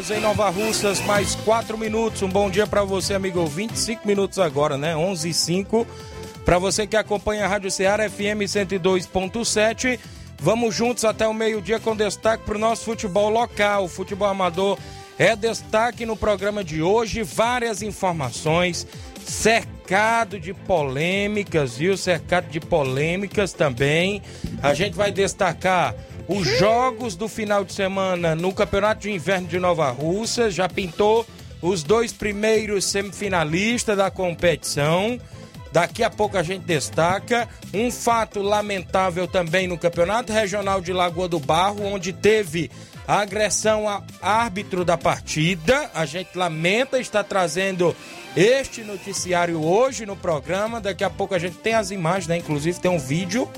Horas em Nova Russas, mais 4 minutos. Um bom dia para você, amigo. 25 minutos agora, né? 11 e 5. Para você que acompanha a Rádio Ceará FM 102.7. Vamos juntos até o meio-dia com destaque para o nosso futebol local. O futebol amador é destaque no programa de hoje. Várias informações, cercado de polêmicas, viu? Cercado de polêmicas também. A gente vai destacar os jogos do final de semana no Campeonato de Inverno de Nova Russa. Já pintou os dois primeiros semifinalistas da competição. Daqui a pouco a gente destaca um fato lamentável também no Campeonato Regional de Lagoa do Barro, onde teve a agressão a árbitro da partida. A gente lamenta estar trazendo este noticiário hoje no programa. Daqui a pouco a gente tem as imagens, né? Inclusive tem um vídeo.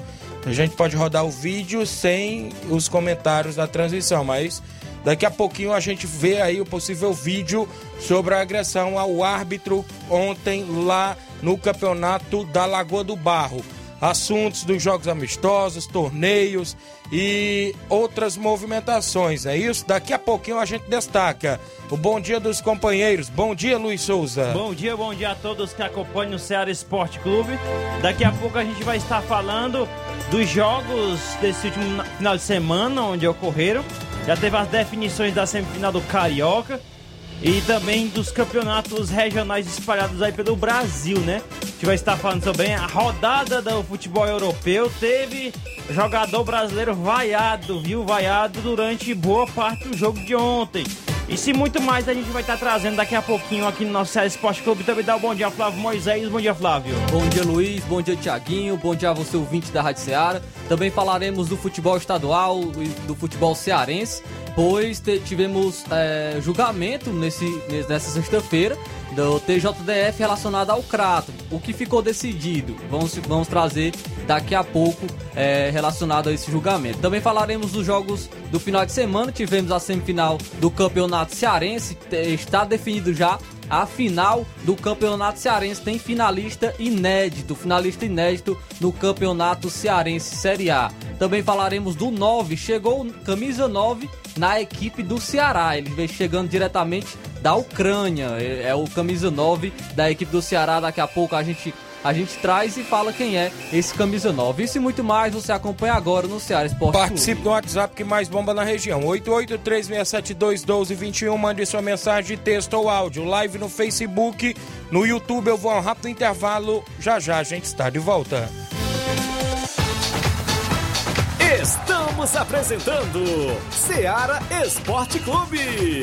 A gente pode rodar o vídeo sem os comentários da transmissão, mas daqui a pouquinho a gente vê aí o possível vídeo sobre a agressão ao árbitro ontem lá no campeonato da Lagoa do Barro. Assuntos dos jogos amistosos, torneios e outras movimentações, é isso? Daqui a pouquinho a gente destaca o bom dia dos companheiros. Bom dia, Luiz Souza. Bom dia, bom dia a todos que acompanham o Ceará Esporte Clube. Daqui a pouco a gente vai estar falando dos jogos desse último final de semana, onde ocorreram. Já teve as definições da semifinal do Carioca e também dos campeonatos regionais espalhados aí pelo Brasil, né? A gente vai estar falando também a rodada do futebol europeu. Teve jogador brasileiro vaiado, viu? Vaiado durante boa parte do jogo de ontem. E se muito mais a gente vai estar trazendo daqui a pouquinho aqui no nosso Ceará Esporte Clube. Também dá um bom dia, Flávio Moisés. Bom dia, Flávio. Bom dia, Luiz. Bom dia, Tiaguinho. Bom dia a você, ouvinte da Rádio Ceará. Também falaremos do futebol estadual e do futebol cearense, pois tivemos é, julgamento nesse, nessa sexta-feira do TJDF relacionado ao Crato. O que ficou decidido? Vamos, vamos trazer daqui a pouco é, relacionado a esse julgamento. Também falaremos dos jogos do final de semana. Tivemos a semifinal do Campeonato Cearense. Está definido já a final do Campeonato Cearense. Tem finalista inédito, finalista inédito no Campeonato Cearense Série A. Também falaremos do 9. Chegou camisa 9 na equipe do Ceará. Ele vem chegando diretamente da Ucrânia. É o camisa 9 da equipe do Ceará. Daqui a pouco a gente a gente traz e fala quem é esse camisa 9. Isso e muito mais você acompanha agora no Ceará Esporte Participe do WhatsApp que mais bomba na região. 8836721221. Mande sua mensagem de texto ou áudio. Live no Facebook, no YouTube. Eu vou a um rápido intervalo. Já já a gente está de volta. Estamos apresentando Ceará Esporte Clube.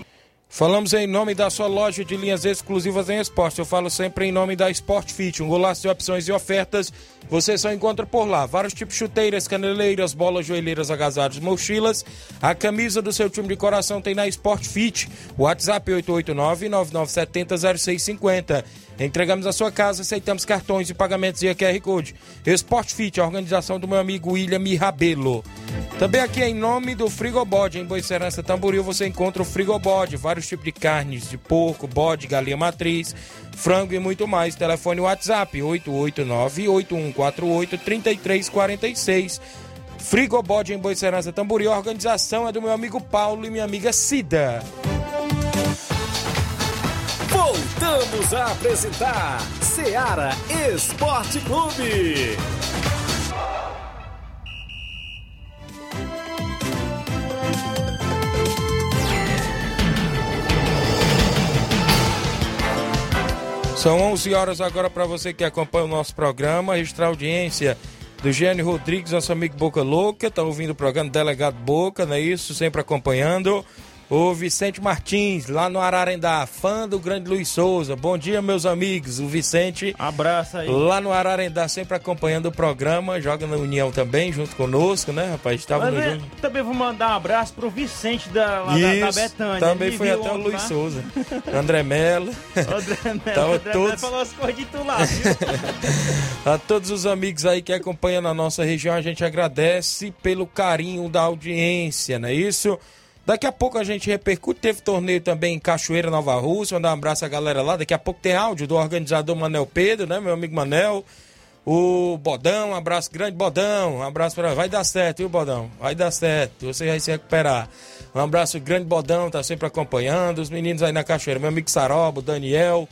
Falamos em nome da sua loja de linhas exclusivas em esporte. Eu falo sempre em nome da Sport Fit, um golaço de opções e ofertas. Você só encontra por lá vários tipos de chuteiras, caneleiras, bolas, joelheiras, agasalhos, mochilas. A camisa do seu time de coração tem na Sport Fit. WhatsApp 889-9970-0650. Entregamos a sua casa, aceitamos cartões e pagamentos via QR Code. Sport Fit, a organização do meu amigo William Rabelo. Também aqui em nome do Frigobode, em Boicerança Tamboril, você encontra o Frigobode, vários tipos de carnes de porco, bode, galinha matriz, frango e muito mais. Telefone WhatsApp 889-8148-3346. Frigobode em Boicerança Tamboril, a organização é do meu amigo Paulo e minha amiga Cida. Voltamos a apresentar Seara Esporte Clube. São 11 horas agora para você que acompanha o nosso programa, registrar audiência do Gênio Rodrigues, nosso amigo Boca Louca, tá ouvindo o programa Delegado Boca, não é isso? Sempre acompanhando. O Vicente Martins, lá no Ararendá, fã do grande Luiz Souza. Bom dia, meus amigos. O Vicente. Abraço aí. Lá no Ararendá, sempre acompanhando o programa. Joga na União também, junto conosco, né, rapaz? Estava no Mas, é, também vou mandar um abraço pro Vicente da, lá da, da Isso, Betânia. também Ele foi até o Luiz lá. Souza. André Mello. André Melo, Tava André todos- Melo falou as coisas de tu lá, viu? A todos os amigos aí que acompanham na nossa região, a gente agradece pelo carinho da audiência, não é isso? Daqui a pouco a gente repercute. Teve torneio também em Cachoeira, Nova Rússia. Mandar um abraço à galera lá. Daqui a pouco tem áudio do organizador Manel Pedro, né? Meu amigo Manel. O Bodão, um abraço grande, Bodão. Um abraço para. Vai dar certo, viu, Bodão? Vai dar certo. Você vai se recuperar. Um abraço grande, Bodão. Tá sempre acompanhando. Os meninos aí na Cachoeira. Meu amigo Saroba, o Daniel.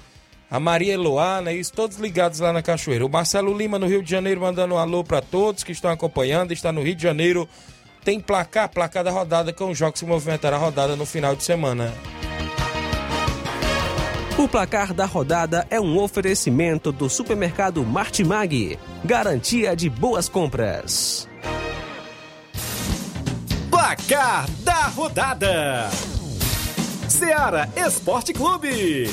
A Maria Eloá, né? Isso, todos ligados lá na Cachoeira. O Marcelo Lima no Rio de Janeiro mandando um alô para todos que estão acompanhando. Está no Rio de Janeiro. Tem placar, placar da rodada com os jogos que movimentará a rodada no final de semana. O placar da rodada é um oferecimento do supermercado Martimag. Garantia de boas compras. Placar da rodada: Seara Esporte Clube.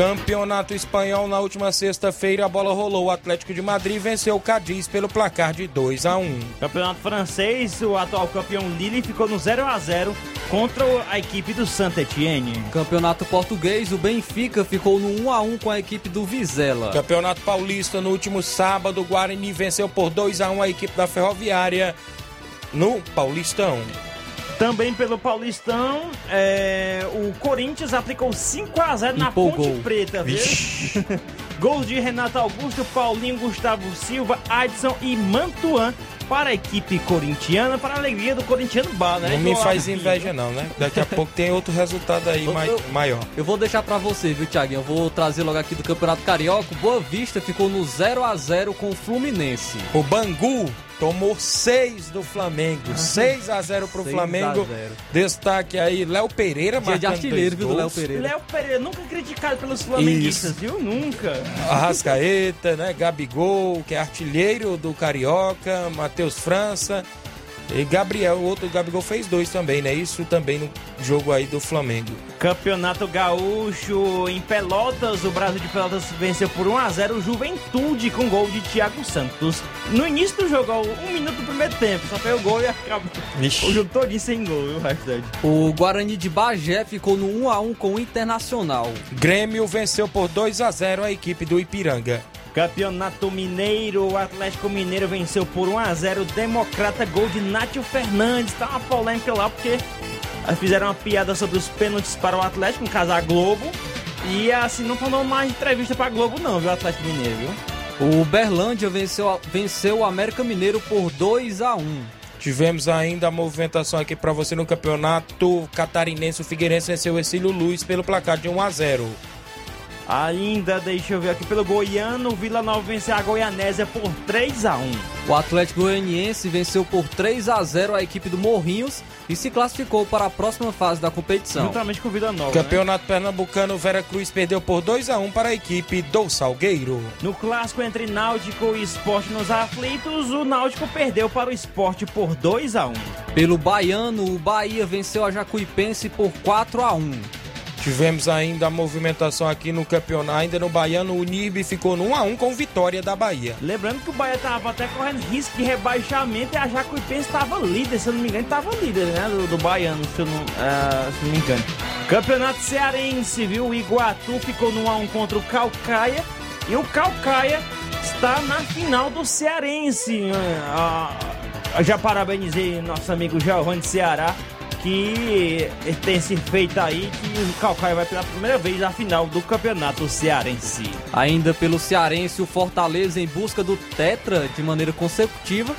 Campeonato Espanhol na última sexta-feira a bola rolou. O Atlético de Madrid venceu o Cadiz pelo placar de 2 a 1. Campeonato francês, o atual campeão Lille ficou no 0 a 0 contra a equipe do Saint Etienne. Campeonato português, o Benfica ficou no 1 a 1 com a equipe do Vizela. Campeonato Paulista no último sábado, o Guarani venceu por 2 a 1 a equipe da Ferroviária no Paulistão. Também pelo Paulistão, é, o Corinthians aplicou 5 a 0 na Empolgou. Ponte Preta, viu? Gols de Renato Augusto, Paulinho, Gustavo Silva, Adson e Mantuan para a equipe corintiana, para a alegria do corintiano Bar, né? Não me faz inveja não, né? Daqui a pouco tem outro resultado aí Eu- mai- eu- maior. Eu vou deixar pra você, viu, Thiaguinho? Eu vou trazer logo aqui do Campeonato Carioca. Boa Vista ficou no 0 a 0 com o Fluminense. O Bangu tomou 6 do Flamengo. 6 a 0 pro 6 a Flamengo. 0. Destaque aí, Léo Pereira Dia de artilheiro, viu, do Léo. Pereira. Léo Pereira, nunca criticado pelos flamenguistas, viu? Nunca. Arrascaeta, né? Gabigol, que é artilheiro do Carioca, Matheus França e Gabriel, o outro Gabigol fez dois também, né? Isso também no jogo aí do Flamengo. Campeonato Gaúcho em Pelotas, o Brasil de Pelotas venceu por 1 a 0 o Juventude com gol de Thiago Santos. No início do jogo, um minuto do primeiro tempo, só fez o gol e acabou. O jogo todinho sem gol, viu, restante. O Guarani de Bagé ficou no 1 a 1 com o Internacional. Grêmio venceu por 2 a 0 a equipe do Ipiranga. Campeonato Mineiro, o Atlético Mineiro venceu por 1 a 0 o Democrata, gol de Nátio Fernandes. Tá uma polêmica lá porque fizeram uma piada sobre os pênaltis para o Atlético, no caso a Globo. E assim, não dando mais entrevista pra Globo não, viu, Atlético Mineiro, viu? O Berlândia venceu, venceu o América Mineiro por 2 a 1 Tivemos ainda a movimentação aqui para você no campeonato catarinense. O Figueirense venceu o Exílio Luz pelo placar de 1 a 0. Ainda, deixa eu ver aqui, pelo Goiano, o Vila Nova venceu a Goianésia por 3 a 1 O Atlético Goianiense venceu por 3 a 0 a equipe do Morrinhos e se classificou para a próxima fase da competição. Juntamente com o Vida Nova. né? Campeonato Pernambucano, Vera Cruz perdeu por 2 a 1 para a equipe do Salgueiro. No clássico entre Náutico e Esporte nos aflitos, o Náutico perdeu para o Esporte por 2 a 1 Pelo Baiano, o Bahia venceu a Jacuipense por 4 a 1 Tivemos ainda a movimentação aqui no campeonato, ainda no Baiano, o Nirbe ficou no 1 a 1 com vitória da Bahia. Lembrando que o Bahia estava até correndo risco de rebaixamento e a Jacuipense estava líder, se eu não me engano, estava líder, né? Do, do Baiano, se eu não, ah, se eu não me engano. Campeonato Cearense, viu? O Iguatu ficou no 1x1 contra o Calcaia e o Calcaia está na final do Cearense. Ah, ah, já parabenizei nosso amigo Giovanni Ceará que tem esse feito aí que o Calcaia vai pela primeira vez à final do campeonato cearense. Ainda pelo Cearense, o Fortaleza, em busca do Tetra de maneira consecutiva,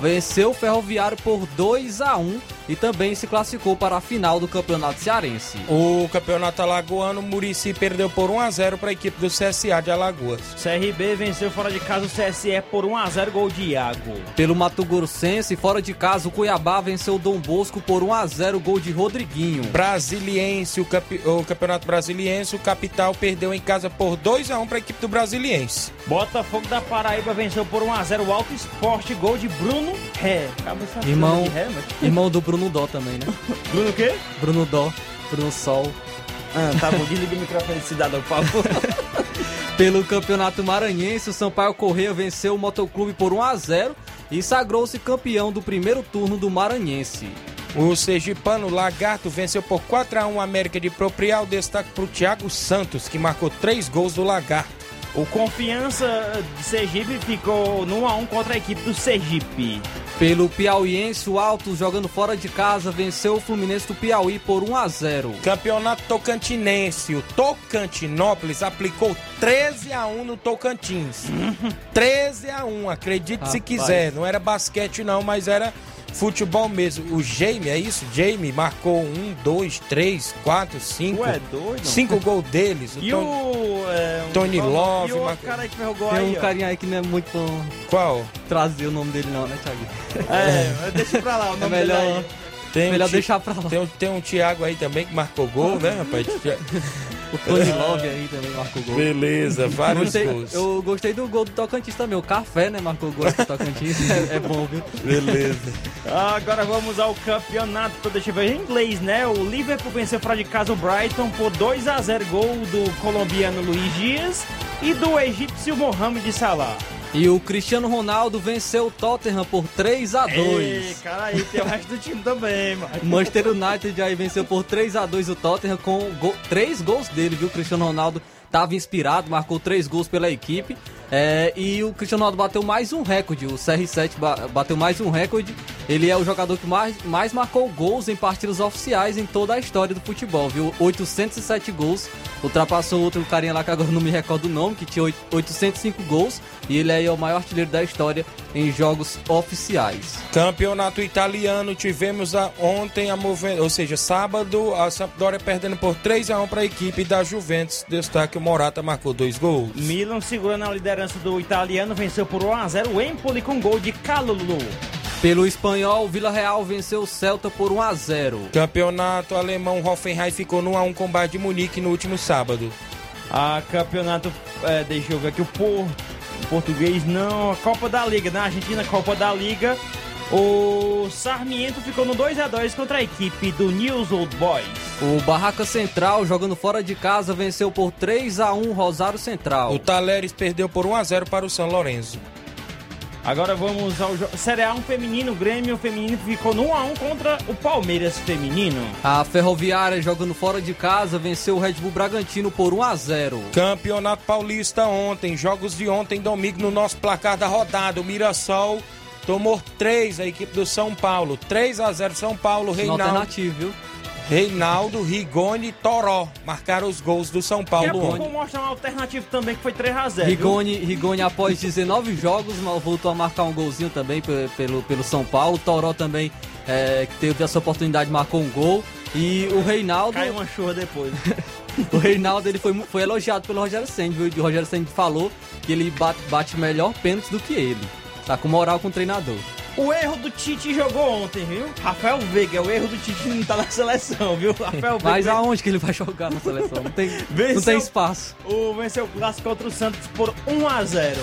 venceu o Ferroviário por 2 a 1 e também se classificou para a final do Campeonato Cearense. O campeonato alagoano, Murici perdeu por 1 a 0 para a equipe do CSA de Alagoas. CRB venceu fora de casa o CSE por 1 a 0 gol de Iago. Pelo Mato Grossense, fora de casa, o Cuiabá venceu o Dom Bosco por 1 a 0 gol de Rodriguinho. Brasiliense, o, campe- o campeonato brasiliense, o Capital perdeu em casa por 2 a 1 para a equipe do Brasiliense. Botafogo da Paraíba venceu por 1 a 0 o Alto Esporte, gol de Bruno Ré. Irmão, de Ré, mas... irmão do Bruno Dó também, né? Bruno o quê? Bruno Dó, Bruno Sol. Ah, tá bom, desliga o microfone desse cidadão, por favor. Pelo Campeonato Maranhense, o Sampaio Correia venceu o Motoclube por 1 a 0 e sagrou-se campeão do primeiro turno do Maranhense. O Sergipano Lagarto venceu por 4 a 1 a América de Proprial. Destaque para o Thiago Santos, que marcou 3 gols do Lagarto. O Confiança de Sergipe ficou no 1 a 1 contra a equipe do Sergipe. Pelo Piauiense, o Altos, jogando fora de casa, venceu o Fluminense do Piauí por 1 a 0 Campeonato Tocantinense. O Tocantinópolis aplicou 13 a 1 no Tocantins. 13 a 1, acredite se Rapaz. quiser. Não era basquete não, mas era futebol mesmo. O Jamie, é isso? Jamie marcou 1, 2, 3, 4, 5. Ué, doido? 5 gols deles. O E Tony- o... É, um- Tony Love, E o outro Marco- cara aí que ferrou Tem aí, um ó. carinha aí que não é muito bom Qual? trazer o nome dele não, né, Thiago? É, mas deixa pra lá o É nome dele melhor, aí. Tem melhor um Ti- deixar pra lá. Tem um, tem um Thiago aí também que marcou gol, né, rapaz? O Tony Love aí também marcou gol. Beleza, vários Gostei, gols. eu gostei do gol do Tocantins também. O Café, né? Marcou gol do Tocantins. é, é bom, viu? Beleza. Agora vamos ao campeonato, deixa eu ver, em inglês, né? O Liverpool venceu fora de casa o Brighton por 2 a 0 gol do colombiano Luiz Dias e do egípcio Mohamed Salah. E o Cristiano Ronaldo venceu o Tottenham por 3 a 2 Ei, cara, aí tem o resto do time também, mano. Manchester United aí venceu por 3 a 2 o Tottenham com go- três gols dele, viu? O Cristiano Ronaldo estava inspirado, marcou três gols pela equipe. É, e o Cristiano Ronaldo bateu mais um recorde, o CR7 ba- bateu mais um recorde. Ele é o jogador que mais, mais marcou gols em partidas oficiais em toda a história do futebol, viu? 807 gols, ultrapassou outro carinha lá que agora não me recordo o nome, que tinha oit- 805 gols. E ele aí é o maior artilheiro da história em jogos oficiais. Campeonato italiano, tivemos a, ontem, a moven- ou seja, sábado, a Sampdoria perdendo por 3 a 1 para a equipe da Juventus. Destaque: o Morata marcou dois gols. Milan segurando a liderança do italiano, venceu por 1 a 0 o Empoli com gol de Calulu. Pelo espanhol, o Vila Real venceu o Celta por 1 a 0. Campeonato alemão, Hoffenheim ficou no 1 a 1 com Bayern de Munique no último sábado. A campeonato, é, deixa eu ver aqui, o, por, o português não, a Copa da Liga, na Argentina, Copa da Liga. O Sarmiento ficou no 2 a 2 contra a equipe do News Old Boys. O Barraca Central, jogando fora de casa, venceu por 3 a 1 Rosário Central. O Taleres perdeu por 1 a 0 para o São Lourenço. Agora vamos ao Série A1 feminino, o Grêmio feminino ficou no 1 a 1 contra o Palmeiras feminino. A Ferroviária, jogando fora de casa, venceu o Red Bull Bragantino por 1 a 0. Campeonato Paulista ontem, jogos de ontem, domingo, no nosso placar da rodada. O Mirassol tomou 3, a equipe do São Paulo. 3 a 0 São Paulo, Reinaldo. alternativo, viu? Reinaldo, Rigoni e Toró marcaram os gols do São Daqui a Paulo ontem. vou mostrar um alternativo também que foi 3 a 0 viu? Rigoni, Rigoni, após 19 jogos, mal- voltou a marcar um golzinho também pe- pelo, pelo São Paulo. Toró também, é, que teve essa oportunidade, marcou um gol. E o Reinaldo, Caiu uma chuva depois. o Reinaldo ele foi, foi elogiado pelo Rogério Senna, viu? E o Rogério Senna falou que ele bate, bate melhor pênalti do que ele. Tá com moral com o treinador. O erro do Tite jogou ontem, viu? Rafael Veiga, o erro do Tite não tá na seleção, viu? Rafael Veiga. Mas aonde que ele vai jogar na seleção? Não tem, não Venceu. tem espaço. O venceu o clássico contra o Santos por 1 a 0.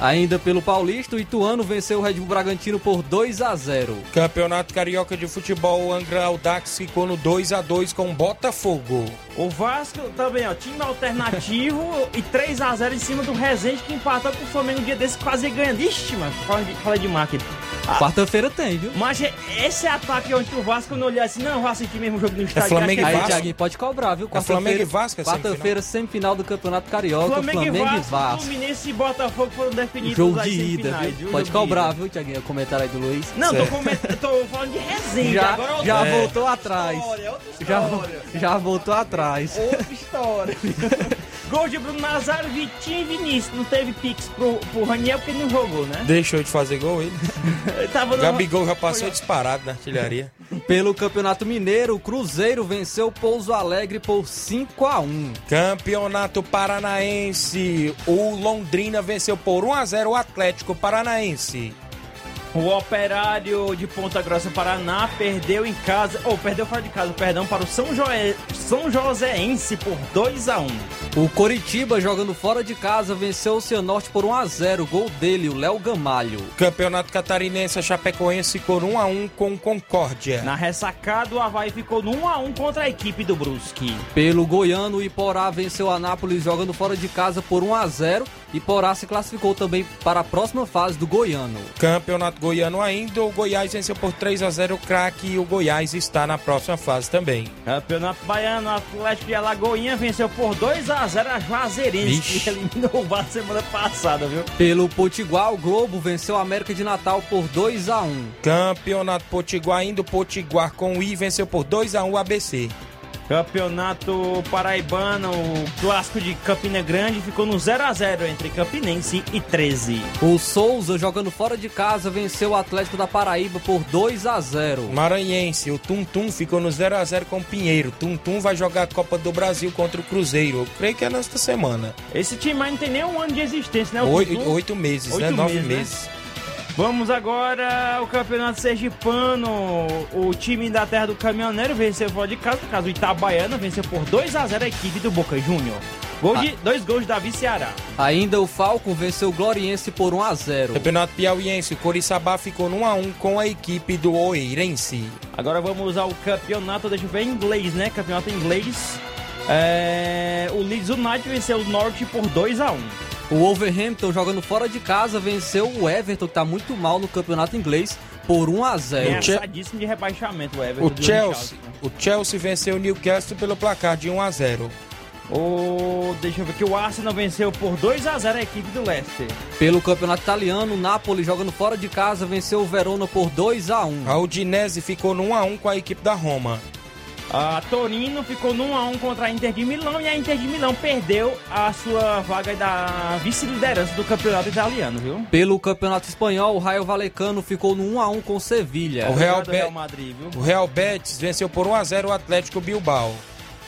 Ainda pelo Paulista, o Ituano venceu o Red Bull Bragantino por 2 a 0 Campeonato Carioca de Futebol, o Angra Aldax ficou no 2 a 2 com o Botafogo. O Vasco também, ó, time alternativo e 3 a 0 em cima do Resende que empatou com o Flamengo um dia desse quase ganhando. Ixi, mano, fala de, fala de máquina. Ah, Quarta-feira tem, viu? mas é- esse ataque onde o Vasco não olhei assim, não, eu vou assistir mesmo o jogo no estádio. Flamengo e que Aí, Vasco? Thiaguinho, pode cobrar, viu? É Flamengo e Vasco, é Quarta-feira, semifinal do Campeonato Carioca, Flamengo, Flamengo, e e Vasco, Vasco. Fluminense e Botafogo foram definidos Jogo de ida, semifinais, viu? Pode cobrar, viu, Thiaguinho? O comentário aí do Luiz. Não, tô, coment... tô falando de resenha. Já, agora é outra já história, voltou atrás. outra Já, história. já voltou atrás. Outra história. Gol de Bruno Nazário, Vitinho e Vinícius. Não teve pix pro, pro Raniel porque não jogou, né? Deixou de fazer gol ele. Ele tava no... Gabigol já passou disparado na artilharia. Pelo Campeonato Mineiro, o Cruzeiro venceu o Pouso Alegre por 5 a 1 Campeonato Paranaense, o Londrina venceu por 1 a 0 o Atlético Paranaense. O Operário de Ponta Grossa, Paraná, perdeu em casa, ou perdeu fora de casa, perdão, para o São, Joé, São Joséense por 2 a 1 O Coritiba, jogando fora de casa, venceu o Cianorte por 1 a 0 Gol dele, o Léo Gamalho. Campeonato Catarinense, a Chapecoense por 1 a 1 com Concórdia. Na ressacada, o Havaí ficou no 1 a 1 contra a equipe do Brusque. Pelo Goiano, o Iporá venceu o Anápolis jogando fora de casa por 1 a 0 Iporá se classificou também para a próxima fase do Goiano. Campeonato Goiano ainda, o Goiás venceu por 3 a 0 o craque e o Goiás está na próxima fase também. Campeonato Baiano, o Atlético de Alagoinha venceu por 2 a 0 a Juazeirense, que eliminou o VAR semana passada, viu? Pelo Potiguar, o Globo venceu o América de Natal por 2 a 1 Campeonato Potiguar ainda, o Potiguar com o I venceu por 2 a 1 o ABC. Campeonato Paraibano, o clássico de Campina Grande ficou no 0 a 0 entre Campinense e 13. O Souza, jogando fora de casa, venceu o Atlético da Paraíba por 2 a 0 Maranhense, o Tum Tum ficou no 0 a 0 com o Pinheiro. Tum Tum vai jogar a Copa do Brasil contra o Cruzeiro. Eu creio que é nesta semana. Esse time aí não tem nem um ano de existência, né? o Oito, oito meses, Oito né? Nove meses, né? Vamos agora ao Campeonato Sergipano. O time da Terra do Caminhoneiro venceu fora de casa, no caso o Itabaiana venceu por 2 a 0 a equipe do Boca Júnior. Gol de, dois gols de Davi Ceará. Ainda o Falcon venceu o Gloriense por 1 a 0 Campeonato Piauiense, o Coriçaba ficou no 1 a 1 com a equipe do Oeirense. Agora vamos ao campeonato, deixa eu ver, inglês, né? Campeonato inglês. É, o Leeds United venceu o Norte por 2 a 1 O Wolverhampton, jogando fora de casa, venceu o Everton, que tá muito mal no campeonato inglês, por 1 a 0 Ameaçadíssimo de rebaixamento o Everton. O do Chelsea, o Chelsea venceu o Newcastle pelo placar de 1 a 0. O, deixa eu ver aqui, o Arsenal venceu por 2 a 0 a equipe do Leicester. Pelo campeonato italiano, o Napoli, jogando fora de casa, venceu o Verona por 2 a 1 A Udinese ficou no 1 a 1 com a equipe da Roma. A Torino ficou no 1 a 1 contra a Inter de Milão e a Inter de Milão perdeu a sua vaga da vice-liderança do campeonato italiano, viu? Pelo campeonato espanhol, o Raio Valecano ficou no 1 a 1 com o Sevilha. O Real, Obrigado, Real Be- Madrid, viu? o Real Betis venceu por 1 a 0 o Atlético Bilbao.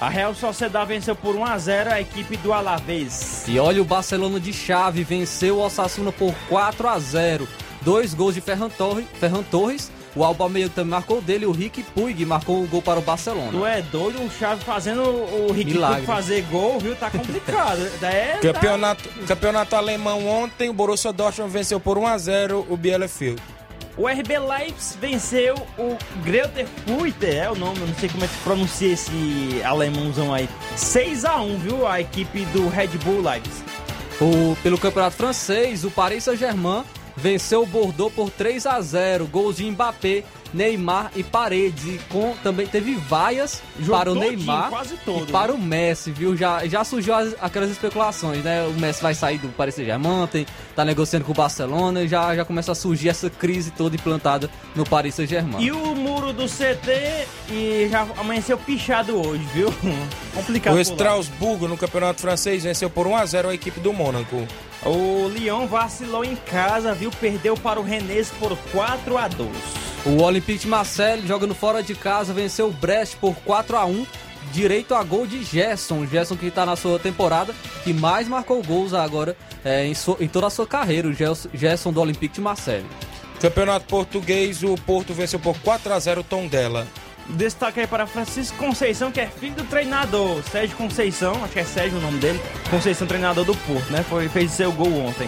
A Real Sociedad venceu por 1 a 0 a equipe do Alavés. E olha o Barcelona de chave, venceu o Osasuna por 4 a 0 Dois gols de Ferran Torres, Ferran Torres o Alba Meio também marcou dele, o Rick Puig marcou o gol para o Barcelona. Tu é doido, o Chave fazendo o Milagre. Puig fazer gol, viu? Tá complicado. é, tá- Campeonato, campeonato alemão ontem, o Borussia Dortmund venceu por 1 a 0 o Bielefeld. O RB Leipzig venceu o Greuther Fürth, é o nome, eu não sei como é que se pronuncia esse alemãozão aí. 6 a 1 viu? A equipe do Red Bull Leipzig. O, pelo campeonato francês, o Paris Saint-Germain venceu o Bordeaux por 3 a 0 Gols de Mbappé, Neymar e Paredes. E com, também teve vaias Jogo para o todinho, Neymar quase todo, e para o Messi, viu? Já, já surgiu as- aquelas especulações, né? O Messi vai sair do Paris Saint-Germain, tá negociando com o Barcelona e já, já começa a surgir essa crise toda implantada no Paris Saint-Germain. E o muro do CT e já amanheceu pichado hoje, viu? Complicado. O. Strasbourg, no campeonato francês, venceu por 1 a 0 a equipe do Mônaco. O Lyon vacilou em casa, viu? Perdeu para o Rennes por 4 a 2 O Olympique de Marseille, jogando fora de casa, venceu o Brest por 4 a 1 direito a gol de Gerson. Gerson que está na sua temporada, que mais marcou gols agora é, em, so, em, toda a sua carreira, o Gerson, Gerson do Olympique de Marseille. Campeonato Português, o Porto venceu por 4 a 0 o Tondela. Destaque aí para Francisco Conceição, que é filho do treinador Sérgio Conceição, acho que é Sérgio o nome dele, Conceição, treinador do Porto, né? Foi, fez seu gol ontem.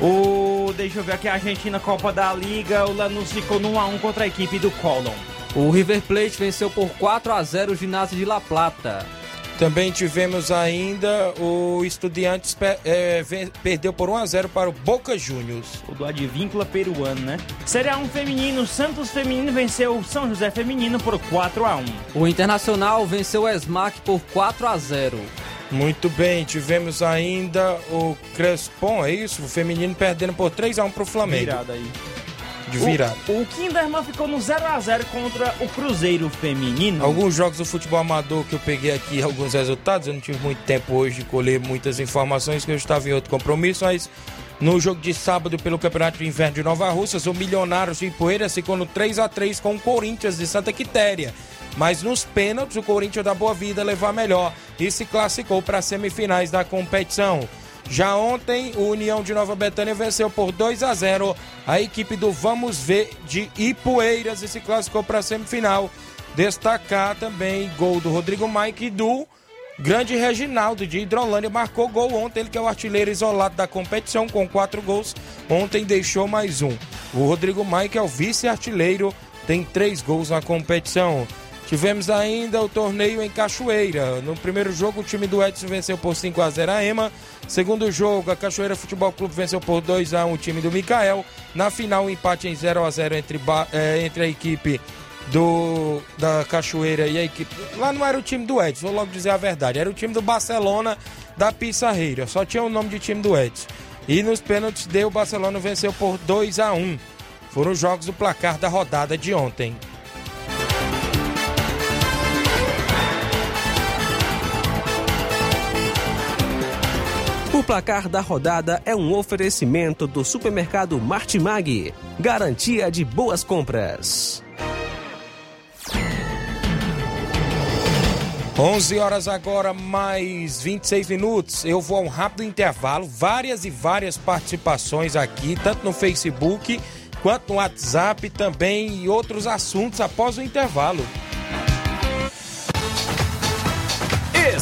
O, deixa eu ver aqui, a Argentina, Copa da Liga, o Lanús ficou no 1x1 contra a equipe do Colón. O River Plate venceu por 4 a 0 o ginásio de La Plata. Também tivemos ainda o Estudiantes é, perdeu por 1 a 0 para o Boca Juniors. O do Advíncula peruano, né? Série A1 feminino, Santos feminino venceu o São José feminino por 4 a 1. O Internacional venceu o Esmac por 4 a 0. Muito bem, tivemos ainda o Crespon, é isso? O feminino perdendo por 3 a 1 para o Flamengo. Virada aí de virada. O, o Kinderman ficou no 0 a 0 contra o Cruzeiro Feminino. Alguns jogos do futebol amador que eu peguei aqui, alguns resultados, eu não tive muito tempo hoje de colher muitas informações, que eu estava em outro compromisso, mas no jogo de sábado pelo Campeonato de Inverno de Nova Russas, o Milionários de Poeira ficou no 3 a 3 com o Corinthians de Santa Quitéria. Mas nos pênaltis, o Corinthians da Boa Vida levou a melhor e se classificou para as semifinais da competição. Já ontem, o União de Nova Betânia venceu por 2 a 0 a equipe do Vamos Ver de Ipueiras e se classificou para a semifinal. Destacar também gol do Rodrigo Mike e do grande Reginaldo de Hidrolândia. Marcou gol ontem, ele que é o artilheiro isolado da competição com quatro gols. Ontem deixou mais um. O Rodrigo Mike é o vice-artilheiro, tem três gols na competição. Tivemos ainda o torneio em Cachoeira. No primeiro jogo, o time do Edson venceu por 5 a 0 a EMA. Segundo jogo, a Cachoeira Futebol Clube venceu por 2 a 1 o time do Micael. Na final, um empate em 0 a 0 entre, é, entre a equipe do da Cachoeira e a equipe. Lá não era o time do Edson, vou logo dizer a verdade. Era o time do Barcelona da Pissarreira. Só tinha o nome de time do Edson. E nos pênaltis deu, o Barcelona venceu por 2 a 1 Foram os jogos do placar da rodada de ontem. Placar da rodada é um oferecimento do supermercado Martimag. Garantia de boas compras. 11 horas agora, mais 26 minutos. Eu vou a um rápido intervalo. Várias e várias participações aqui, tanto no Facebook quanto no WhatsApp também e outros assuntos após o intervalo.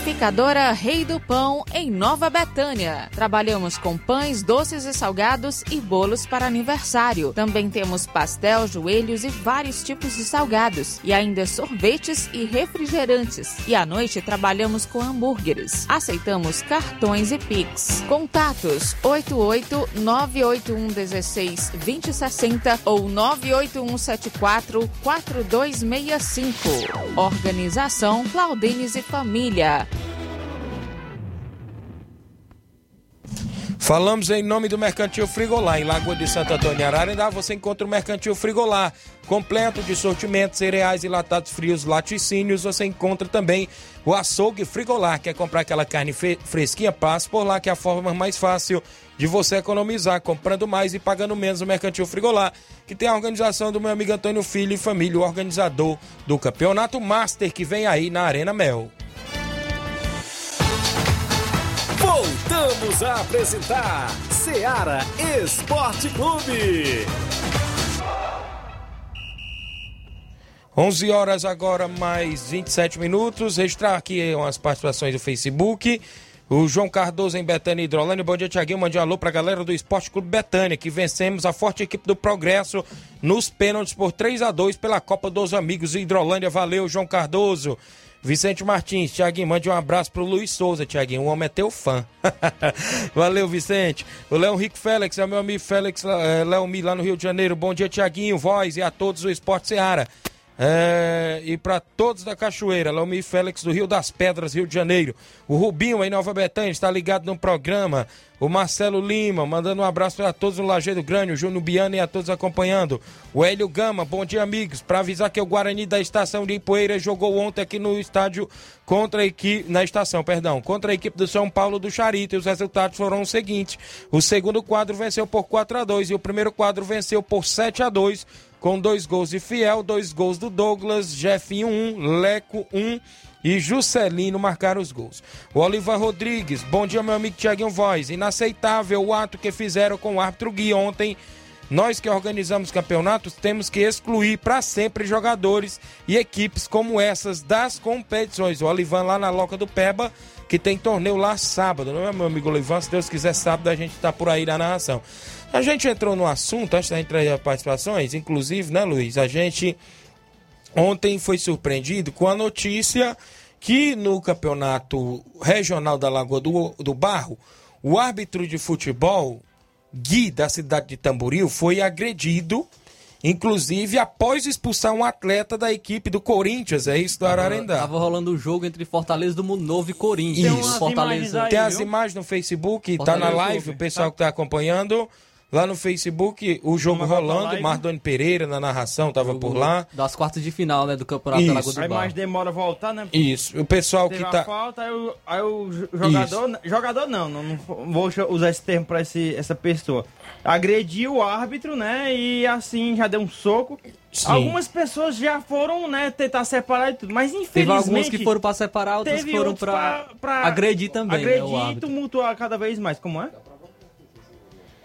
Panificadora Rei do Pão em Nova Betânia. Trabalhamos com pães, doces e salgados e bolos para aniversário. Também temos pastel, joelhos e vários tipos de salgados. E ainda sorvetes e refrigerantes. E à noite trabalhamos com hambúrgueres. Aceitamos cartões e Pix. Contatos 88 981 16 2060 ou 981 74 4265. Organização Claudines e Família. Falamos em nome do Mercantil Frigolá, em Lagoa de Santo Antônio Ararendá, você encontra o Mercantil Frigolá, completo de sortimentos, cereais e latados frios, laticínios, você encontra também o açougue Frigolá, quer comprar aquela carne fresquinha, passa por lá que é a forma mais fácil de você economizar, comprando mais e pagando menos. No Mercantil Frigolá, que tem a organização do meu amigo Antônio Filho e família, o organizador do Campeonato Master que vem aí na Arena Mel. Voltamos a apresentar Seara Esporte Clube. 11 horas agora, mais 27 minutos. Registrar aqui umas participações do Facebook. O João Cardoso em Betânia Hidrolândia. Bom dia, Tiaguinho. Mande um alô pra galera do Esporte Clube Betânia, que vencemos a forte equipe do Progresso nos pênaltis por 3 a 2 pela Copa dos Amigos Hidrolândia. Valeu, João Cardoso. Vicente Martins, Tiaguinho, mande um abraço pro Luiz Souza, Tiaguinho. O homem é teu fã. Valeu, Vicente. O Léo Rico Félix, é meu amigo Félix é, Léo Mi, lá no Rio de Janeiro. Bom dia, Tiaguinho, voz e a todos o Esporte Seara. É, e para todos da Cachoeira, Laumi Félix do Rio das Pedras, Rio de Janeiro. O Rubinho em Nova Betânia está ligado no programa. O Marcelo Lima, mandando um abraço para todos no Lajeiro Grande, o Júnior Biano e a todos acompanhando. O Hélio Gama, bom dia, amigos. Para avisar que o Guarani da estação de Ipoeira jogou ontem aqui no estádio contra a equipe, na estação, perdão, contra a equipe do São Paulo do Charito. E os resultados foram os seguintes: o segundo quadro venceu por 4 a 2 e o primeiro quadro venceu por 7 a 2 com dois gols de Fiel, dois gols do Douglas, Jefinho 1, um, Leco 1 um, e Juscelino marcaram os gols. O Olivan Rodrigues, bom dia meu amigo Tiaguinho Voz, inaceitável o ato que fizeram com o árbitro Gui ontem. Nós que organizamos campeonatos temos que excluir para sempre jogadores e equipes como essas das competições. O Olivan lá na Loca do Peba, que tem torneio lá sábado, não é meu amigo Olivan? Se Deus quiser sábado a gente tá por aí na narração. A gente entrou no assunto, antes da entrar as participações, inclusive, né, Luiz? A gente ontem foi surpreendido com a notícia que no campeonato regional da Lagoa do, do Barro, o árbitro de futebol, Gui, da cidade de Tamboril, foi agredido, inclusive após expulsar um atleta da equipe do Corinthians, é isso, do Ararendá. Tava rolando o um jogo entre Fortaleza do Mundo Novo e Corinthians. Isso. Fortaleza. Tem as imagens no Facebook, Fortaleza tá na live, o pessoal tá. que tá acompanhando lá no Facebook, o jogo rolando, Mardoni Pereira na narração tava por lá. Das quartas de final, né, do Campeonato Isso. da Lagoa do Aí Bar. mais demora a voltar, né? Isso, o pessoal Teve que tá... falta, aí o, aí o jogador... Isso. Jogador não, não, não, vou usar esse termo pra esse, essa pessoa. Agrediu o árbitro, né, e assim já deu um soco. Sim. Algumas pessoas já foram, né, tentar separar e tudo, mas infelizmente... Teve alguns que foram pra separar, outros foram pra, agredir também, Agredir né, e tumultuar cada vez mais, como é?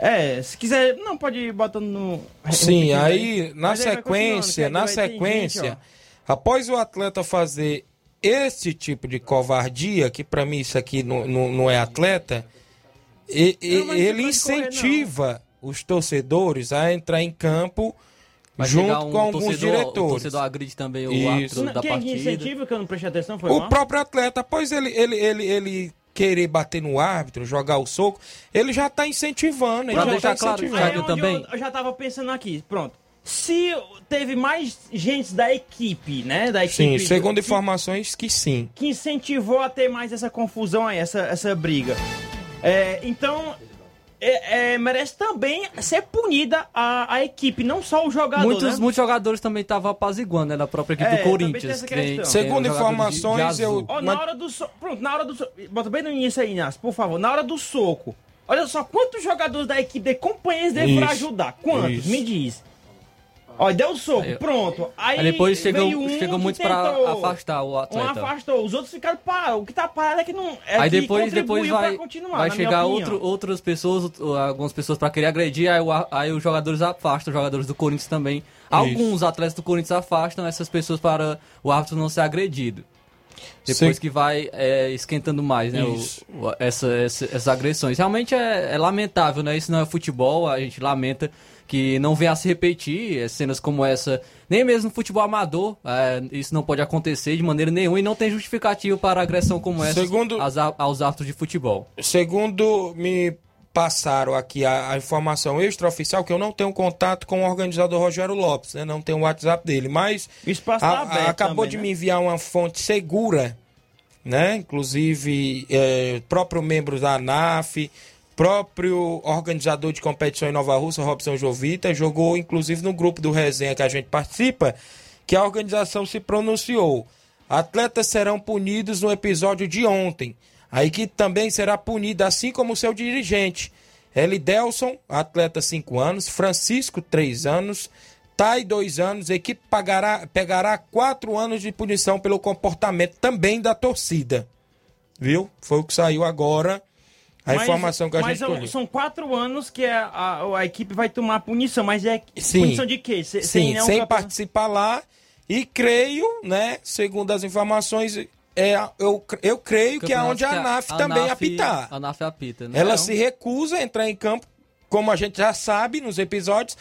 É, se quiser, não pode ir botando no. Sim, aí na sequência, na sequência, gente, após o atleta fazer esse tipo de covardia, que para mim isso aqui não, não, não é atleta, e, não, ele incentiva correr, os torcedores a entrar em campo. Vai junto um com alguns torcedor, diretores. O torcedor agride também o Isso. árbitro da Quem partida. incentiva, que eu não prestei atenção, foi O mal? próprio atleta, após ele, ele, ele, ele querer bater no árbitro, jogar o soco, ele já tá incentivando. Ele Pra já tá claro, incentivando. Thiago, também. Eu, eu já tava pensando aqui, pronto. Se teve mais gente da equipe, né? Da Sim, equipe segundo que, informações que sim. que incentivou a ter mais essa confusão aí, essa, essa briga. É, então, é, é, merece também ser punida a, a equipe, não só o jogador. Muitos, né? muitos jogadores também estavam apaziguando, né? Da própria equipe É, do Corinthians. tem Segundo jogador de- de informações, eu- Mas- na hora do soco. Pronto, na hora do soco. Bota bem no início aí, Inácio, por favor. Na hora do soco. Olha só, quantos jogadores da equipe de companheiros dele Isso. ajudar? Quantos? Isso. Me diz. Ó, deu o soco, Aí- pronto. Aí, Aí depois chegou, veio um chegou muitos pra afastar o Um atleta. afastou, os outros ficaram parados. O que tá parado é que não. É aí que depois, depois vai, vai chegar outro, outras pessoas, algumas pessoas pra querer agredir, aí, o, aí os jogadores afastam, os jogadores do Corinthians também. Alguns atletas do Corinthians afastam essas pessoas para o árbitro não ser agredido. Depois Sim. que vai é, esquentando mais, né? o- Isso. o- essa, essa- essas agressões. Realmente é, é lamentável, né? Isso não é futebol, a gente lamenta que não venha a se repetir é, cenas como essa, nem mesmo no futebol amador, é, isso não pode acontecer de maneira nenhuma e não tem justificativo para agressão como essa Segundo- aos, aos árbitros de futebol. Segundo me passaram aqui a, a informação extraoficial, que eu não tenho contato com o organizador Rogério Lopes, né? Não tenho o WhatsApp dele, mas O espaço a- tá a- acabou também, de né? me enviar uma fonte segura, né? Inclusive, é, próprio membro da ANAF, próprio organizador de competição em Nova Rússia, Robson Jovita, jogou inclusive no grupo do resenha que a gente participa, que a organização se pronunciou. Atletas serão punidos no episódio de ontem. A equipe também será punida, assim como seu dirigente. Elidelson, atleta 5 anos, Francisco, 3 anos, Tai, 2 anos, a equipe pagará, pegará 4 anos de punição pelo comportamento também da torcida. Viu? Foi o que saiu agora, a Mas- informação que a mas gente são- colheu. são quatro anos que a, a, a equipe vai tomar punição, mas é Sim. punição de quê? Se- Sim, sem campeonato- participar lá. E creio, né, segundo as informações, é, eu, eu creio que é onde a ANAF também apitar. A ANAF apita, né? Ela se recusa a entrar em campo, como a gente já sabe nos episódios,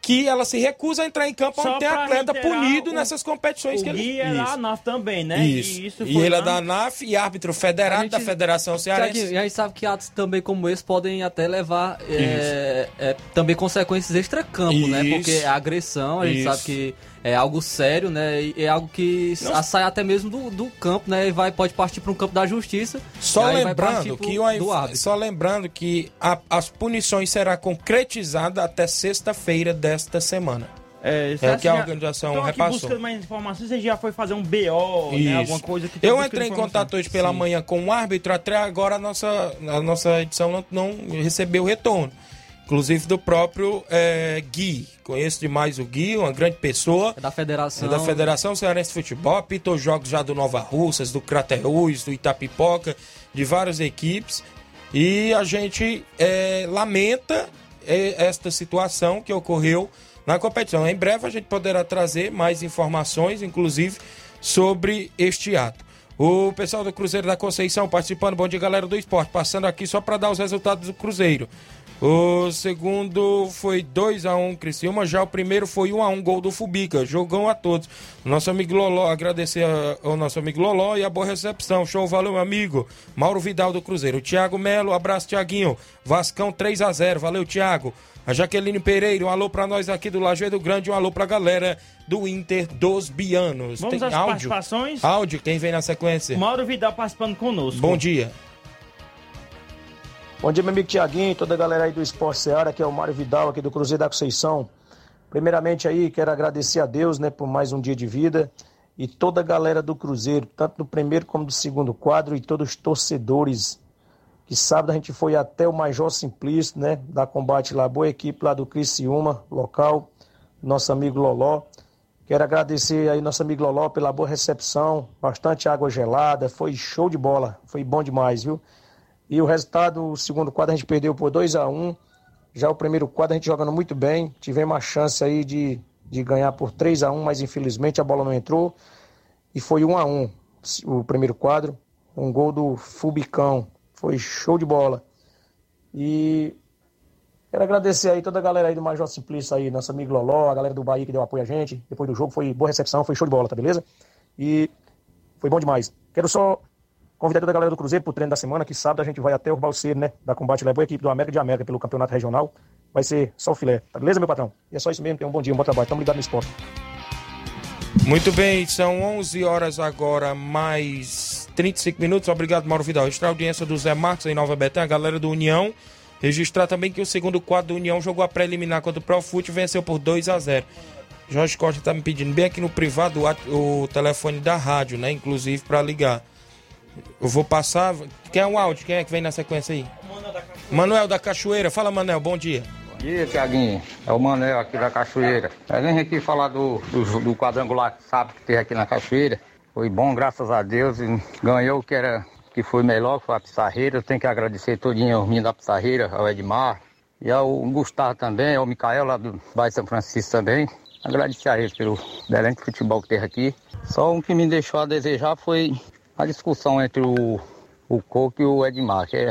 que ela se recusa a entrar em campo Só onde tem atleta punido o- nessas competições O que ele Gui é da. ANAF também, né? Isso. E, isso E foi ele é da ANAF e árbitro federado gente- da Federação Cearense. E a gente sabe que atos também como esse podem até levar é, é, também consequências extra-campo, né? Porque a agressão, a gente Isso. sabe que é algo sério, né? E é algo que Não- sai até mesmo do, do campo, né? E vai, pode partir para um campo da justiça. Só lembrando pro- que o, só lembrando que a- as punições será concretizada até sexta-feira desta semana. É, É o que a organização Então, aqui repassou. buscando mais informações, você já foi fazer um BO, né? Isso. Alguma coisa que Eu entrei em contato hoje pela manhã com o árbitro, até agora a nossa, a nossa edição não, não recebeu retorno. Inclusive do próprio eh, Gui. Conheço demais o Gui, uma grande pessoa. É da federação. É da Federação Cearense de Futebol, apitou jogos já do Nova Russas, do Crateús, do Itapipoca, de várias equipes. E a gente eh, lamenta eh, esta situação que ocorreu na competição. Em breve a gente poderá trazer mais informações, inclusive, sobre este ato. O pessoal do Cruzeiro da Conceição participando, bom dia galera do esporte, passando aqui só para dar os resultados do Cruzeiro. O segundo foi 2 a 1 Criciúma, já o primeiro foi 1 a 1 gol do Fubica. Jogão a todos. Nosso amigo Loló, agradecer ao nosso amigo Loló e a boa recepção. Show, valeu, meu amigo. Mauro Vidal do Cruzeiro. Thiago Melo, abraço, Tiaguinho. Vascão 3 a 0 valeu, Thiago. A Jaqueline Pereira, um alô pra nós aqui do Lajeado Grande, um alô pra galera do Inter dos Bianos. Vamos às áudio? participações? Áudio, quem vem na sequência? Mauro Vidal participando conosco. Bom dia. Bom dia, meu amigo Tiaguinho, toda a galera aí do Esporte Seara, que é o Mário Vidal, aqui do Cruzeiro da Conceição. Primeiramente aí, quero agradecer a Deus, né, por mais um dia de vida e toda a galera do Cruzeiro, tanto do primeiro como do segundo quadro e todos os torcedores que sábado a gente foi até o Major Simplício, né, da combate lá, boa equipe lá do Criciúma, local, nosso amigo Loló. Quero agradecer aí nosso amigo Loló pela boa recepção, bastante água gelada, foi show de bola, foi bom demais, viu? E o resultado, o segundo quadro a gente perdeu por 2 a 1 Já o primeiro quadro a gente jogando muito bem. Tivemos a chance aí de, de ganhar por 3 a 1 mas infelizmente a bola não entrou. E foi 1 a 1 o primeiro quadro. Um gol do Fubicão. Foi show de bola. E quero agradecer aí toda a galera aí do Major Simplício aí, nosso amigo Loló, a galera do Bahia que deu apoio a gente. Depois do jogo foi boa recepção, foi show de bola, tá beleza? E foi bom demais. Quero só convidar toda a galera do Cruzeiro pro treino da semana, que sábado a gente vai até o Balseiro, né? Da Combate Leva a equipe do América de América pelo campeonato regional. Vai ser só o filé, tá beleza, meu patrão? E é só isso mesmo, tenham um bom dia, um bom trabalho. Tamo ligado no esporte. Muito bem, são 11 horas agora, mais 35 minutos. Obrigado, Mauro Vidal. Registrar a audiência do Zé Marcos em Nova Betânia, a galera do União. Registrar também que o segundo quadro do União jogou a preliminar contra o Profute e venceu por 2 a 0 Jorge Costa tá me pedindo bem aqui no privado o o telefone da rádio, né? Inclusive para ligar. Eu vou passar. Quem é o áudio? Quem é que vem na sequência aí? Manuel da Cachoeira. Fala, Manel, bom dia. Bom dia, Tiaguinho. É o Manel aqui da Cachoeira. Gente aqui falar do, do, do quadrangular que sabe que teve aqui na Cachoeira. Foi bom, graças a Deus. ganhou o que era que foi melhor, foi a Pissarreira. Eu tenho que agradecer todinho aos meninos da Pissarreira, ao Edmar e ao Gustavo também, ao Micael lá do bairro São Francisco também. Agradecer a eles pelo excelente futebol que teve aqui. Só um que me deixou a desejar foi a discussão entre o, o Coco e o Edmar, que é,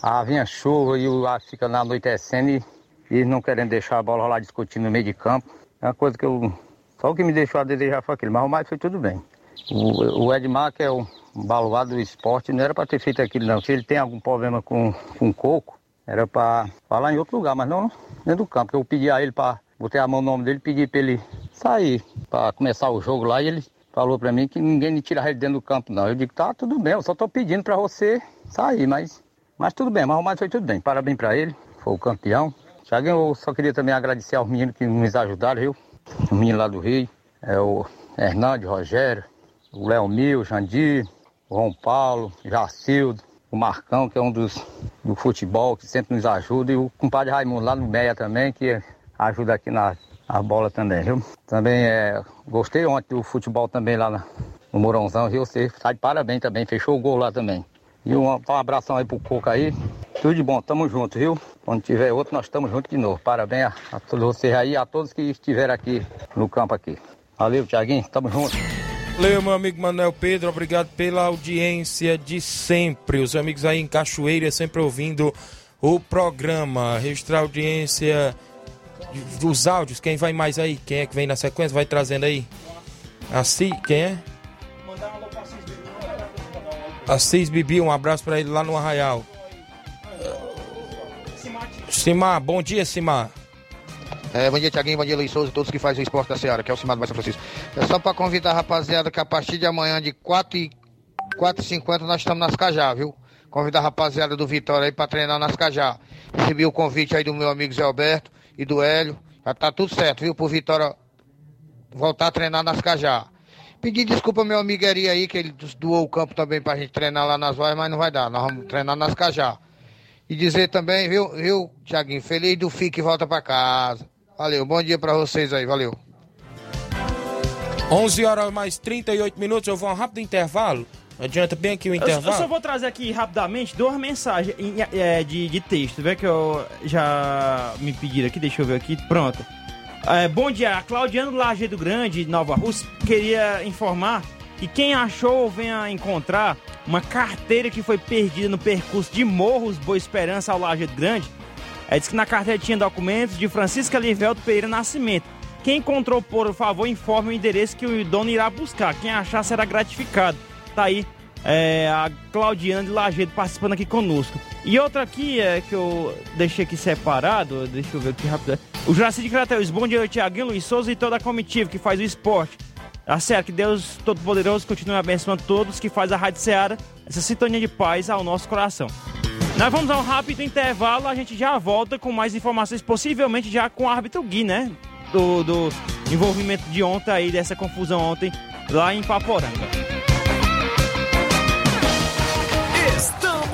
ah, vinha chuva e o ar fica na anoitecendo e, e não querendo deixar a bola rolar discutindo no meio de campo. É uma coisa que eu. Só o que me deixou a desejar foi aquilo, mas o mais foi tudo bem. O, o Edmar, que é o baluado do esporte, não era para ter feito aquilo, não. Se ele tem algum problema com, com coco, era para falar em outro lugar, mas não dentro do campo. Eu pedi a ele para. Botei a mão no nome dele, pedi para ele sair para começar o jogo lá e ele falou para mim que ninguém me tira ele dentro do campo, não. Eu digo, tá, tudo bem, eu só tô pedindo para você sair, mas, mas tudo bem, mas o mais foi tudo bem. Parabéns para ele, foi o campeão. Thiaguinho, eu só queria também agradecer aos meninos que nos ajudaram, viu? O menino lá do Rio, é o Hernandes, Rogério, o Léo Mil, Jandir, o João Paulo, Jacildo, o Marcão, que é um dos do futebol, que sempre nos ajuda, e o compadre Raimundo lá no Meia também, que ajuda aqui na, na bola também, viu? Também é, gostei ontem do futebol também lá no Mourãozão, viu? Você está de parabéns também, fechou o gol lá também. E um, um abração aí pro Coco aí. Tudo de bom, tamo junto, viu? Quando tiver outro, nós estamos juntos de novo. Parabéns a, a todos vocês aí, a todos que estiveram aqui no campo aqui. Valeu, Tiaguinho, tamo junto. Valeu, meu amigo Manuel Pedro, obrigado pela audiência de sempre. Os amigos aí em Cachoeira sempre ouvindo o programa. Registrar a audiência Os áudios, quem vai mais aí? Quem é que vem na sequência? Vai trazendo aí. Assis, quem é? Assis Bibi, um abraço pra ele lá no Arraial. Simar, bom dia, Simar. É, bom dia, Tiaguinho, bom dia, Luiz Souza, todos que fazem o esporte da Seara, que é o Cimado mais São Francisco. É só para convidar a rapaziada que a partir de amanhã, de 4 e 4h50, nós estamos nas Cajá, viu? Convidar a rapaziada do Vitória aí para treinar nas Cajá. Recebi o convite aí do meu amigo Zé Alberto e do Hélio. Já tá tudo certo, viu? Pro Vitória voltar a treinar nas Cajá. Pedir desculpa meu amigo aí, que ele doou o campo também pra gente treinar lá nas vaias, mas não vai dar. Nós vamos treinar nas Cajá. E dizer também, viu, viu, Tiaguinho, feliz do FIC volta para casa. Valeu, bom dia para vocês aí, valeu. 11 horas mais 38 minutos, eu vou a um rápido intervalo. Adianta bem aqui o Eu, intervalo. eu só vou trazer aqui rapidamente duas mensagens é, de, de texto. Vê que eu já me pediram aqui, deixa eu ver aqui. Pronto. É, bom dia, Claudiano Lajeado Grande, Nova Rússia, queria informar que quem achou ou venha encontrar uma carteira que foi perdida no percurso de Morros Boa Esperança ao Lajeado Grande. É, diz que na carteira tinha documentos de Francisca Livelto Pereira Nascimento. Quem encontrou, por favor, informe o endereço que o dono irá buscar. Quem achar será gratificado. Tá aí é, a Claudiana de Lagedo participando aqui conosco. E outra aqui é que eu deixei aqui separado, deixa eu ver aqui rápido. O Juraci de Crateus, bom dia, Tiaguinho, Luiz Souza e toda a comitiva que faz o esporte. Tá certo, que Deus Todo-Poderoso continue abençoando todos que faz a Rádio Seara, essa sintonia de paz ao nosso coração. Nós vamos a um rápido intervalo, a gente já volta com mais informações, possivelmente já com o árbitro Gui, né? Do, do envolvimento de ontem aí, dessa confusão ontem lá em Paporanga.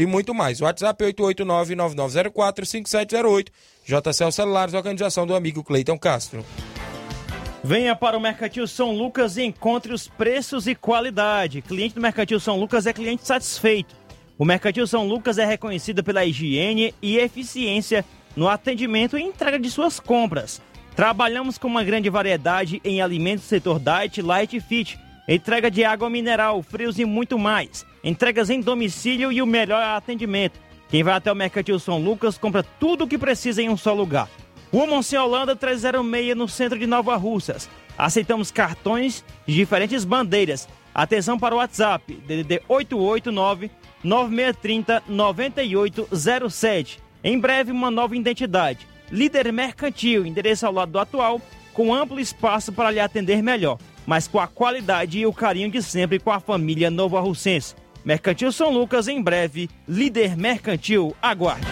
e muito mais. WhatsApp 889-9904-5708. JCL Celulares, organização do amigo Cleiton Castro. Venha para o Mercantil São Lucas e encontre os preços e qualidade. Cliente do Mercantil São Lucas é cliente satisfeito. O Mercantil São Lucas é reconhecido pela higiene e eficiência no atendimento e entrega de suas compras. Trabalhamos com uma grande variedade em alimentos setor Diet, Light e Fit. Entrega de água mineral, frios e muito mais. Entregas em domicílio e o melhor atendimento. Quem vai até o Mercantil São Lucas compra tudo o que precisa em um só lugar. Rua Monsenhor Holanda 306, no centro de Nova Russas. Aceitamos cartões de diferentes bandeiras. Atenção para o WhatsApp, DDD 889 9630 9807. Em breve, uma nova identidade. Líder Mercantil, endereço ao lado do atual, com amplo espaço para lhe atender melhor, mas com a qualidade e o carinho de sempre com a família Nova Russense. Mercantil São Lucas, em breve. Líder Mercantil, aguarde.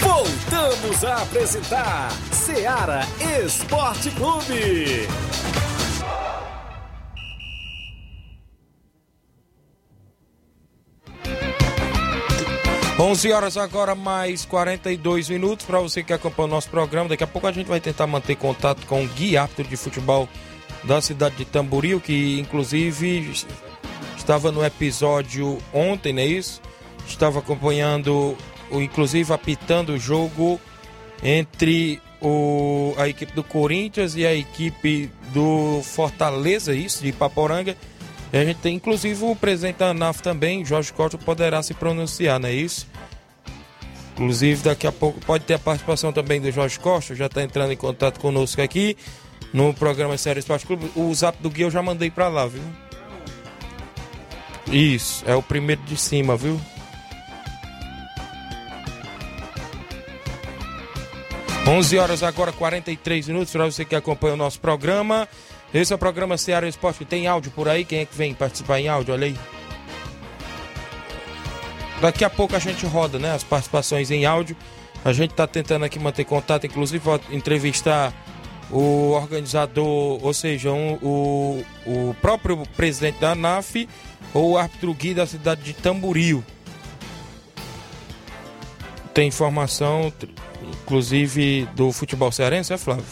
Voltamos a apresentar Seara Esporte Clube. 11 horas agora, mais 42 minutos. Para você que acompanha o nosso programa, daqui a pouco a gente vai tentar manter contato com o guia árbitro de futebol da cidade de Tamboril, que inclusive estava no episódio ontem, não é isso? Estava acompanhando, inclusive apitando o jogo entre o, a equipe do Corinthians e a equipe do Fortaleza, isso, de Paporanga. E a gente tem inclusive o presidente da ANAF também, Jorge Costa, poderá se pronunciar, não é isso? Inclusive, daqui a pouco pode ter a participação também do Jorge Costa, já está entrando em contato conosco aqui no programa Série Esporte Clube. O zap do Gui eu já mandei para lá, viu? Isso, é o primeiro de cima, viu? Onze horas agora, 43 minutos, para você que acompanha o nosso programa. Esse é o programa Ceará Esporte. Tem áudio por aí? Quem é que vem participar em áudio? Olha aí. Daqui a pouco a gente roda, né? As participações em áudio. A gente está tentando aqui manter contato, inclusive entrevistar o organizador, ou seja, um, o, o próprio presidente da ANAF ou o árbitro Gui da cidade de Tamboril. Tem informação, inclusive, do futebol cearense, é Flávio?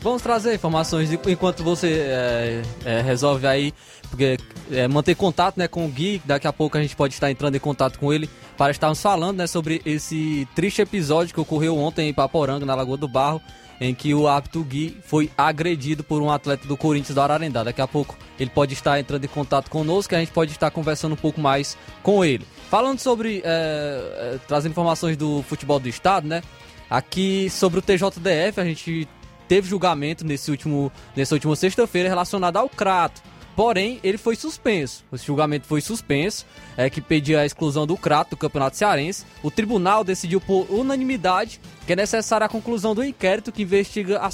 Vamos trazer informações enquanto você é, é, resolve aí, porque é, manter contato né, com o Gui, daqui a pouco a gente pode estar entrando em contato com ele para estarmos falando né, sobre esse triste episódio que ocorreu ontem em Paporanga, na Lagoa do Barro, em que o árbitro Gui foi agredido por um atleta do Corinthians da Ararendá. Daqui a pouco ele pode estar entrando em contato conosco e a gente pode estar conversando um pouco mais com ele. Falando sobre, é, é, trazendo informações do futebol do estado, né? Aqui sobre o TJDF, a gente teve julgamento nesse último, nessa última sexta-feira relacionado ao Crato. Porém, ele foi suspenso. Esse julgamento foi suspenso, é, que pedia a exclusão do Crato do Campeonato Cearense. O tribunal decidiu por unanimidade que é necessária a conclusão do inquérito que investiga a,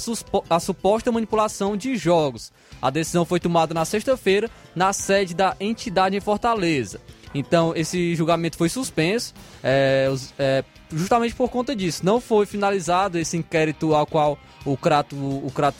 a suposta manipulação de jogos. A decisão foi tomada na sexta-feira, na sede da entidade em Fortaleza. Então, esse julgamento foi suspenso, é, é, justamente por conta disso. Não foi finalizado esse inquérito ao qual o Crato, o Crato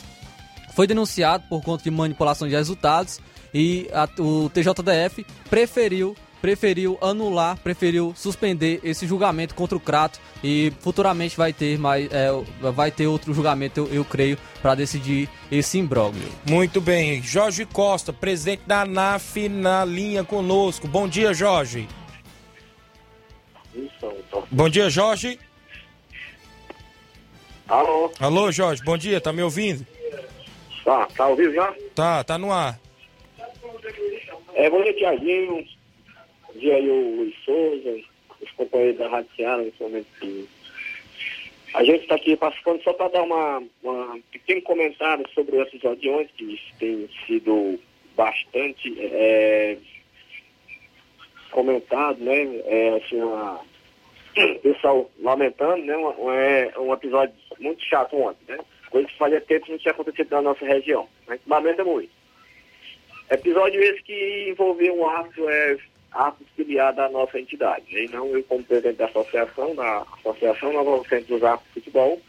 foi denunciado por conta de manipulação de resultados e a, o TJDF preferiu preferiu anular, preferiu suspender esse julgamento contra o Crato e futuramente vai ter mais, é, vai ter outro julgamento, eu, eu creio, para decidir esse imbróglio. Muito bem, Jorge Costa, presidente da ANAF, na linha conosco. Bom dia, Jorge. Bom dia, Jorge. Alô? Alô, Jorge, bom dia, tá me ouvindo? Tá, tá ouvindo já? Tá, tá no ar. É, bom dia, Tiaguinho. Bom dia aí o Luiz Souza, os companheiros da Rádio Ceará, nesse momento que a gente está aqui participando só para dar uma, uma pequeno comentário sobre o episódio de ontem, que tem sido bastante é, comentado, né? É, assim, uma, o pessoal lamentando, né? Um, é um episódio muito chato ontem, né? Coisa que fazia tempo que não tinha acontecido na nossa região. A gente lamenta muito. Episódio esse que envolveu um ato, é, ato filiado à nossa entidade. E não eu, como presidente da associação, da Associação Nova Centro dos Arcos Futebol,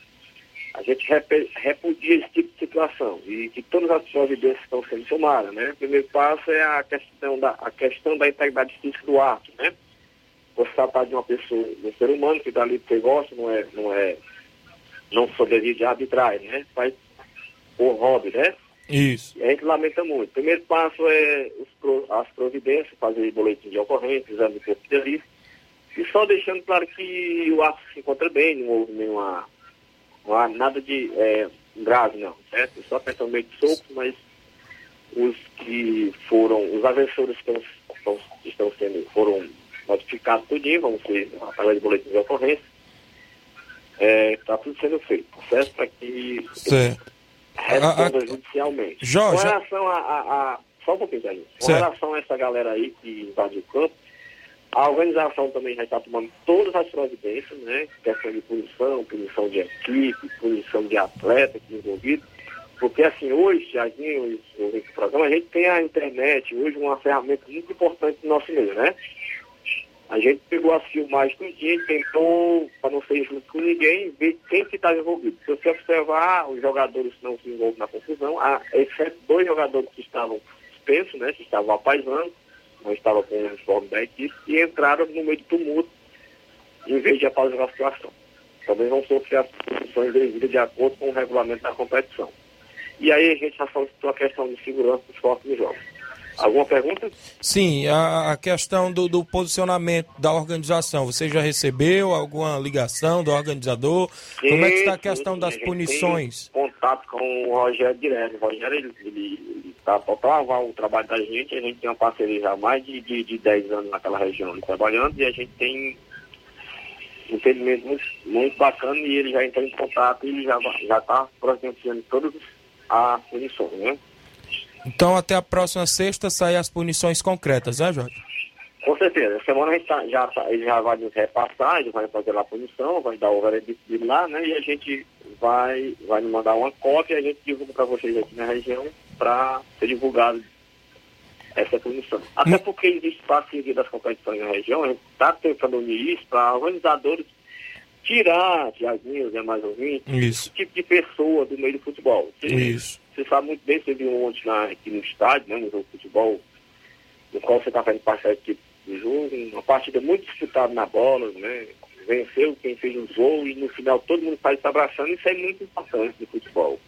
a gente repudia esse tipo de situação e que todas as providências estão sendo tomadas. Né? O primeiro passo é a questão da, a questão da integridade física do ato. Né? Você tratar de uma pessoa, de um ser humano que está ali porque gosta, não é, não é, não devido de arbitragem, né? Faz por hobby, né? Isso. E a gente lamenta muito. O primeiro passo é os, as providências, fazer boletim de ocorrência, exame de corpo de delito. E só deixando claro que o ato se encontra bem, não houve nenhuma. Não há nada de é, grave, não, certo? Só questão meio de soco, mas os que foram, os agressores que estão, estão sendo, foram notificados tudinho, vamos ser através de boletim de ocorrência. Está é, tá tudo sendo feito, certo? Para que. Certo responda judicialmente. Jorge. Com relação a, a, a, Só um pouquinho, aí. Com certo. relação a essa galera aí que invadiu o campo, a organização também já está tomando todas as providências, né? Questão de punição, punição de equipe, punição de atleta que envolvido. Porque assim, hoje, Thiaguinho, o programa, a gente tem a internet, hoje uma ferramenta muito importante no nosso meio, né? A gente pegou a filmagem do dia e tentou, para não ser junto com ninguém, ver quem que estava envolvido. Se você observar, os jogadores não se envolvem na confusão, há, exceto dois jogadores que estavam suspensos, né, que estavam apaisando, não estavam com o uniforme da equipe, e entraram no meio de tumulto, em vez de apaziguar a situação. Também vão sofrer as punições devidas de acordo com o regulamento da competição. E aí a gente já falou a questão de segurança dos próximos jogos. Alguma pergunta? Sim, a, a questão do, do, posicionamento da organização. Você já recebeu alguma ligação do organizador? Sim, Como é que está a questão sim, das a punições? contato com o Rogério direto. O Rogério, ele está para lavar o trabalho da gente. A gente tem uma parceria já há mais de, de, de 10 anos naquela região trabalhando e a gente tem um muito, muito bacana e ele já entrou em contato e já está providenciando todas as punições, né? Então até a próxima sexta saem as punições concretas, né, Jorge? Com certeza. Essa semana a gente tá, já, tá- já vai nos repassar, ele vai fazer lá a punição, vai dar o veredito dele lá, né? E a gente vai, vai nos mandar uma cópia e a gente divulga para vocês aqui na região para ser divulgado essa punição. Até porque existe parceria das competições na região, a gente está tentando unir isso para organizadores tirar, Tiaguinho, Zé mais ouvintes, esse tipo de pessoa do meio do futebol. Isso. Você sabe muito bem, você viu ontem na, aqui no estádio, né, no jogo de futebol, no qual você está fazendo parte da equipe do jogo, uma partida muito disputada na bola, né? Venceu quem fez o gol e no final todo mundo sai se abraçando, isso é muito importante no futebol.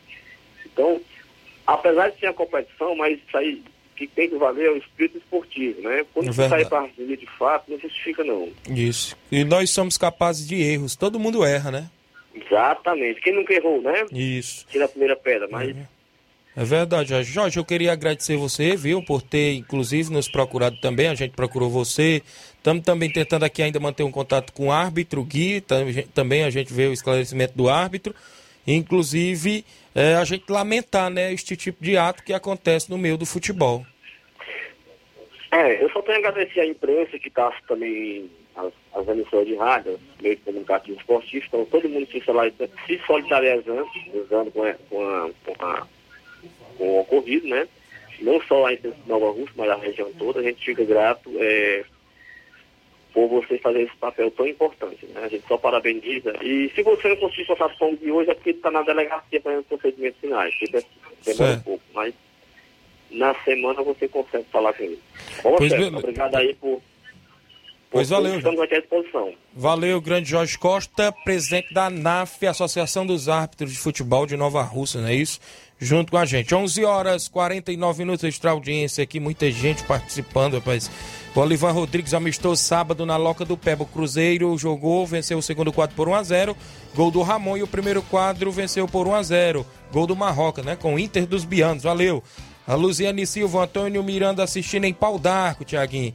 Então, apesar de ser a competição, mas isso aí que tem que valer é o espírito esportivo, né? Quando É você sai para a de fato, não justifica não. Isso. E nós somos capazes de erros. Todo mundo erra, né? Exatamente. Quem nunca errou, né? Isso. Tira a primeira pedra, mas É verdade, Jorge. Eu queria agradecer você, viu, por ter, inclusive, nos procurado também. A gente procurou você. Estamos também tentando aqui ainda manter um contato com o árbitro, Gui. Tam- Também a gente vê o esclarecimento do árbitro. Inclusive, é, a gente lamentar, né, este tipo de ato que acontece no meio do futebol. É, eu só tenho a agradecer à imprensa que está também, as, as emissoras de rádio, os meios comunicativos esportivos, estão todo mundo se se solidarizando, com, a, com, a, com, a- com o ocorrido, né? Não só imprensa de Nova Rússia, mas a região toda, a gente fica grato é, por você fazer esse papel tão importante, né? A gente só parabeniza. E se você não conseguir soltar som de hoje, é porque está na delegacia fazendo procedimentos finais, demora um Certo. pouco, mas na semana você consegue falar com ele. Bom, Pois beleza. obrigado aí por. Pois valeu, Estamos aqui à disposição. Valeu, grande Jorge Costa, presidente da ANAF, Associação dos Árbitros de Futebol de Nova Rússia, não é isso? Junto com a gente. 11 horas 49 minutos extra audiência aqui, muita gente participando, rapaz. O Olivan Rodrigues amistou sábado na Loca do Peba. O Cruzeiro jogou, venceu o segundo quadro por 1 a 0 Gol do Ramon e o primeiro quadro venceu por 1 a 0 Gol do Marroca, né? Com o Inter dos Bianos. Valeu. A Luziane Silva, Antônio Miranda assistindo em pau d'arco, Tiaguinho.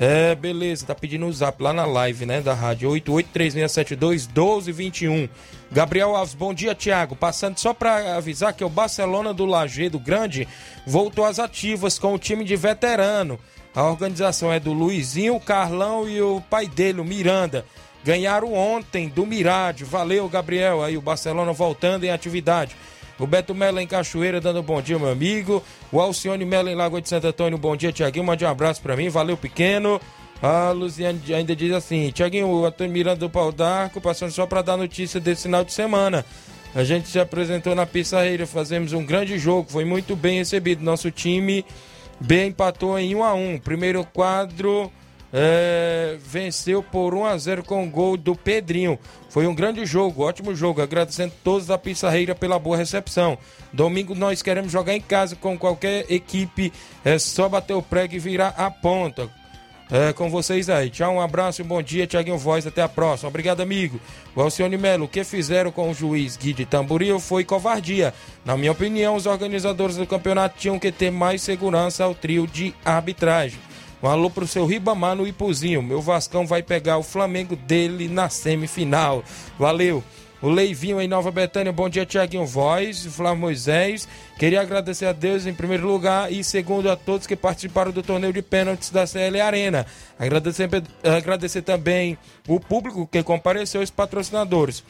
É, beleza, tá pedindo o zap lá na live, né, da rádio 8836721221. Gabriel Alves, bom dia, Tiago. Passando só para avisar que o Barcelona do Lajeado Grande voltou às ativas com o time de veterano. A organização é do Luizinho, o Carlão e o pai dele, o Miranda. Ganharam ontem do Mirade. Valeu, Gabriel. Aí o Barcelona voltando em atividade. O Beto Melo em Cachoeira dando bom dia, meu amigo. O Alcione Melo em Lagoa de Santo Antônio, bom dia, Tiaguinho. Mande um abraço pra mim. Valeu, pequeno. A Luziane ainda diz assim: Tiaguinho, o Antônio Miranda do Pau d'Arco, passando só pra dar notícia desse final de semana. A gente se apresentou na Pissarreira, fazemos um grande jogo, foi muito bem recebido. Nosso time B empatou em 1 a 1 Primeiro quadro é, venceu por 1 a 0 com o gol do Pedrinho. Foi um grande jogo, ótimo jogo. Agradecendo todos da Pissarreira pela boa recepção. Domingo nós queremos jogar em casa com qualquer equipe. É só bater o prego e virar a ponta. É, com vocês aí. Tchau, um abraço um bom dia, Tiaguinho Voz. Até a próxima. Obrigado, amigo. O Melo, o que fizeram com o juiz Gui de Tamboril foi covardia. Na minha opinião, os organizadores do campeonato tinham que ter mais segurança ao trio de arbitragem. Um alô pro seu Ribamar no Ipuzinho. Meu Vascão vai pegar o Flamengo dele na semifinal. Valeu. O Leivinho em Nova Betânia, bom dia, Tiaguinho Voz, Flávio Moisés. Queria agradecer a Deus em primeiro lugar e segundo a todos que participaram do torneio de pênaltis da CL Arena. Agradecer, agradecer também o público que compareceu e os patrocinadores.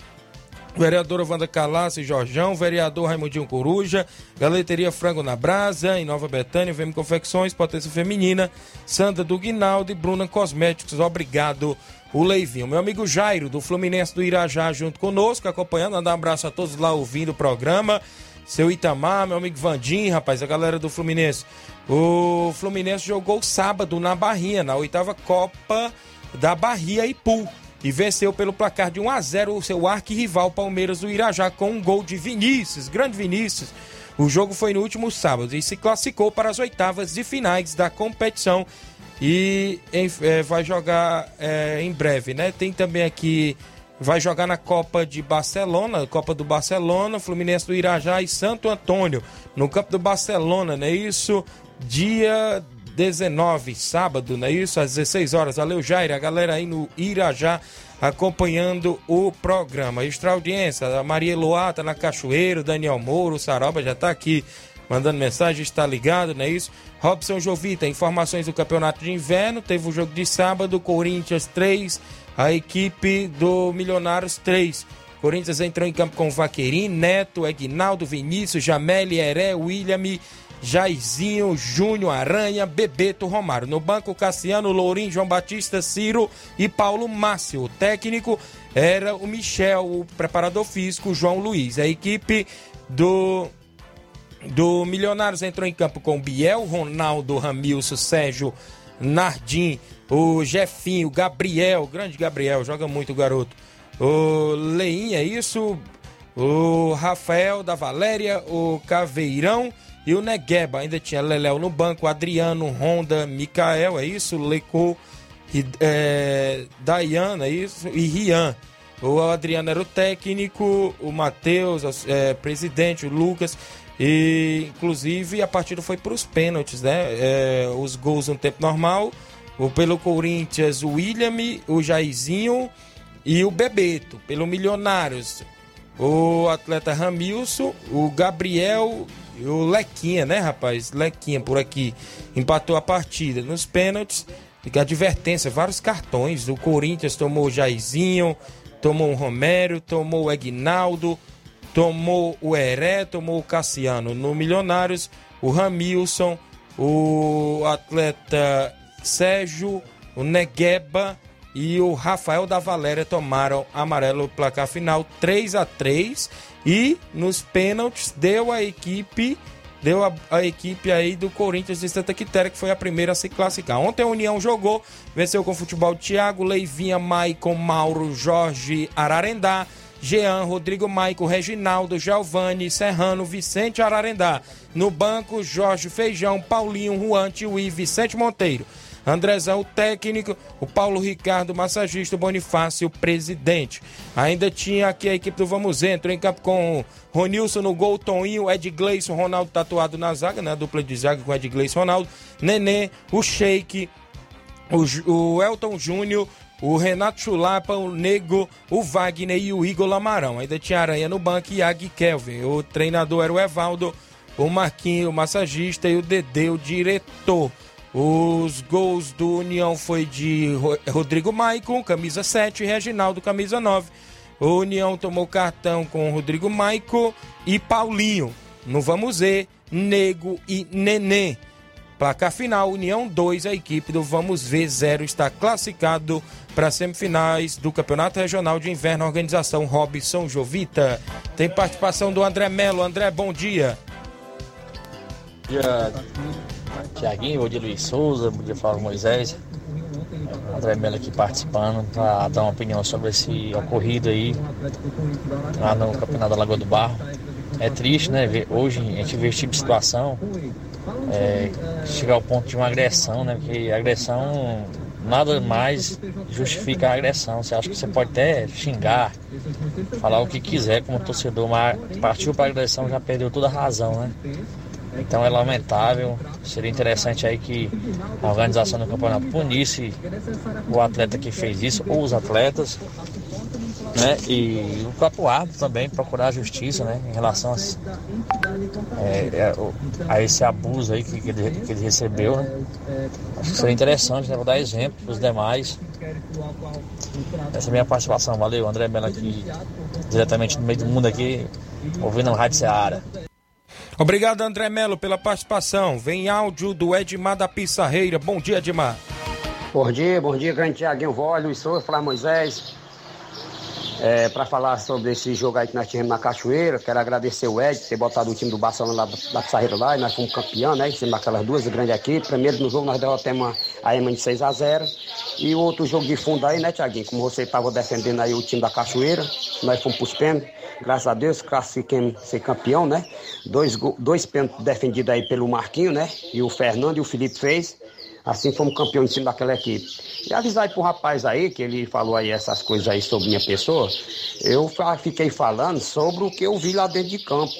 Vereadora Wanda Calassi Jorjão, vereador Raimundinho Coruja, Galeteria Frango na Brasa, em Nova Betânia, VM Confecções, Potência Feminina, Sandra do Guinaldo e Bruna Cosméticos. Obrigado, o Leivinho. Meu amigo Jairo, do Fluminense do Irajá, junto conosco, acompanhando. Mandar um abraço a todos lá ouvindo o programa. Seu Itamar, meu amigo Vandim, rapaz, a galera do Fluminense. O Fluminense jogou sábado na Barrinha, na oitava Copa da Bahia Ipu e venceu pelo placar de 1 a 0 o seu arquirrival Palmeiras do Irajá com um gol de Vinícius, grande Vinícius. O jogo foi no último sábado e se classificou para as oitavas de finais da competição e em- eh, vai jogar eh, em breve, né? Tem também aqui vai jogar na Copa de Barcelona, Copa do Barcelona, Fluminense do Irajá e Santo Antônio, no campo do Barcelona, não é isso? Dia 19, sábado, não é isso? Às 16 horas. Valeu, Jair, a galera aí no Irajá acompanhando o programa. Extra audiência, a Maria Eloá tá na Cachoeiro, Daniel Mouro, Saroba já tá aqui mandando mensagem, está ligado, não é isso? Robson Jovita, informações do campeonato de inverno. Teve o jogo de sábado, Corinthians 3, a equipe do Milionários 3. Corinthians entrou em campo com Vaquerim, Neto, Egnaldo, Vinícius, Jameli, Heré, William, Jairzinho, Júnior, Aranha, Bebeto, Romário. No banco, Cassiano, Lourinho, João Batista, Ciro e Paulo Márcio. O técnico era o Michel, o preparador físico, João Luiz. A equipe do do Milionários entrou em campo com Biel, Ronaldo, Ramilson, Sérgio, Nardim, o Jefinho, Gabriel, grande Gabriel, joga muito garoto. O Leinha, é isso? O Rafael da Valéria, o Caveirão e o Negueba. Ainda tinha Leléo no banco, Adriano, Honda, Micael, é isso? Leco, é, Dayana, é isso? E Rian. O Adriano era o técnico, o Matheus, é, presidente, o Lucas. E inclusive a partida foi para os pênaltis, né? É, os gols no tempo normal. O, pelo Corinthians, o William, o Jairzinho e o Bebeto. Pelo Milionários, o atleta Ramilson, o Gabriel e o Lequinha, né, rapaz? Lequinha por aqui empatou a partida. Nos pênaltis, fica advertência, vários cartões. O Corinthians tomou o Jairzinho, tomou o Romero, tomou o Egnaldo tomou o Heré, tomou o Cassiano. No Milionários, o Ramilson, o atleta Sérgio, o Negueba e o Rafael da Valéria tomaram amarelo placar final 3 a 3 e nos pênaltis deu a equipe deu a, a, equipe aí do Corinthians de Santa Quitéria, que foi a primeira a se classificar. Ontem a União jogou, venceu com o futebol Thiago, Leivinha, Maicon, Mauro, Jorge, Ararendá, Jean, Rodrigo Maico, Reginaldo, Giovanni, Serrano, Vicente Ararendá. No banco, Jorge Feijão, Paulinho, Juan, Tiuí, Vicente Monteiro. Andrezão, o técnico, o Paulo Ricardo, massagista, Bonifácio, o presidente. Ainda tinha aqui a equipe do Vamos Entrou em campo com Ronilson no gol, Toninho, Ed Gleison, Ronaldo tatuado na zaga, né? Dupla de zaga com Ed Gleison, Ronaldo, Nenê, o Sheik, o, o Elton Júnior, o Renato Chulapa, o Nego, o Wagner e o Igor Lamarão. Ainda tinha Aranha no banco e Ag Kelvin. O treinador era o Evaldo, o Marquinho, o massagista e o Dedê, o diretor. Os gols do União foi de Rodrigo Maicon, camisa 7, e Reginaldo, camisa 9. O União tomou cartão com Rodrigo Maicon e Paulinho. No Vamos Ver, Nego e Nenê. Placar final, União 2, a equipe do Vamos Ver 0 está classificado para semifinais do Campeonato Regional de Inverno, organização Robson Jovita. Tem participação do André Melo. André, bom dia. Bom dia, Tiaguinho, bom dia, Luiz Souza, bom dia, Flávio Moisés. André Melo aqui participando para dar uma opinião sobre esse ocorrido aí lá no Campeonato da Lagoa do Barro. É triste, né? Hoje a gente vê esse tipo de situação é, chegar ao ponto de uma agressão, né? Porque agressão nada mais justifica a agressão. Você acha que você pode até xingar, falar o que quiser como torcedor, mas partiu para a agressão já perdeu toda a razão, né? Então é lamentável. Seria interessante aí que a organização do campeonato punisse o atleta que fez isso, ou os atletas, né? E o próprio árbitro também procurar a justiça, né? Em relação a, é, é, a esse abuso aí que, que, ele, que ele recebeu, né? Acho que seria interessante, né? Vou dar exemplo para os demais. Essa é a minha participação. Valeu, André Bela aqui, diretamente no meio do mundo aqui, ouvindo o Rádio Seara. Obrigado, André Melo, pela participação. Vem áudio do Edmar da Pissarreira. Bom dia, Edmar. Bom dia, bom dia, grande Tiaguinho Vó, Luiz Souza, Flávio Moisés é, para falar sobre esse jogo aí que nós tivemos na Cachoeira. Quero agradecer o Ed por ter botado o time do Barcelona lá da Pissarreira lá, e nós fomos campeão, né? Em cima daquelas duas grandes equipes. Primeiro no jogo nós derrotamos a EMA de 6 a 0 E outro jogo de fundo aí, né, Tiaguinho? Como você estava defendendo aí o time da Cachoeira, nós fomos pros pênaltis. Graças a Deus, classifiquemos ser campeão, né? Dois, dois pênaltis defendidos aí pelo Marquinho, né? E o Fernando e o Felipe fez. Assim fomos campeões em cima daquela equipe. E avisar pro rapaz aí, que ele falou aí essas coisas aí sobre minha pessoa, eu fiquei falando sobre o que eu vi lá dentro de campo.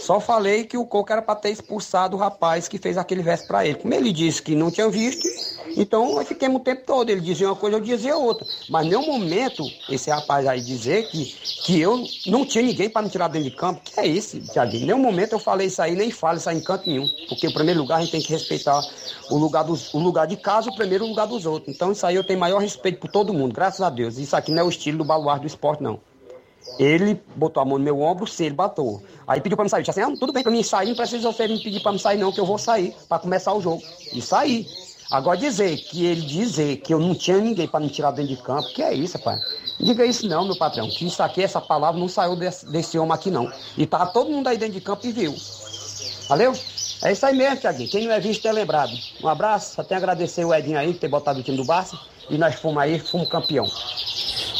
Só falei que o Coco era para ter expulsado o rapaz que fez aquele verso para ele. Como ele disse que não tinha visto, Então nós fiquemos o tempo todo. Ele dizia uma coisa, eu dizia outra. Mas nenhum momento esse rapaz aí dizer que, que eu não tinha ninguém para me tirar dentro de campo. Que é isso, Tiaguinho? Nenhum momento eu falei isso aí, nem falo isso aí em canto nenhum. Porque em primeiro lugar a gente tem que respeitar o lugar, dos, o lugar de casa, o primeiro lugar dos outros. Então isso aí eu tenho maior respeito por todo mundo, graças a Deus. Isso aqui não é o estilo do baluarte do esporte, não. Ele botou a mão no meu ombro, se ele bateu. Aí pediu pra me sair. Eu disse assim, ah, tudo bem pra mim sair, não precisa você me pedir pra me sair não, que eu vou sair pra começar o jogo. E sair. Agora dizer que ele dizer que eu não tinha ninguém pra me tirar dentro de campo, que é isso, pai? Diga isso não, meu patrão, que isso aqui, essa palavra não saiu desse, desse homem aqui não. E tá todo mundo aí dentro de campo e viu. Valeu? É isso aí mesmo, Tiaguinho. Quem não é visto é lembrado. Um abraço, só tenho a agradecer o Edinho aí por ter botado o time do Barça. E nós fomos aí, fomos campeão.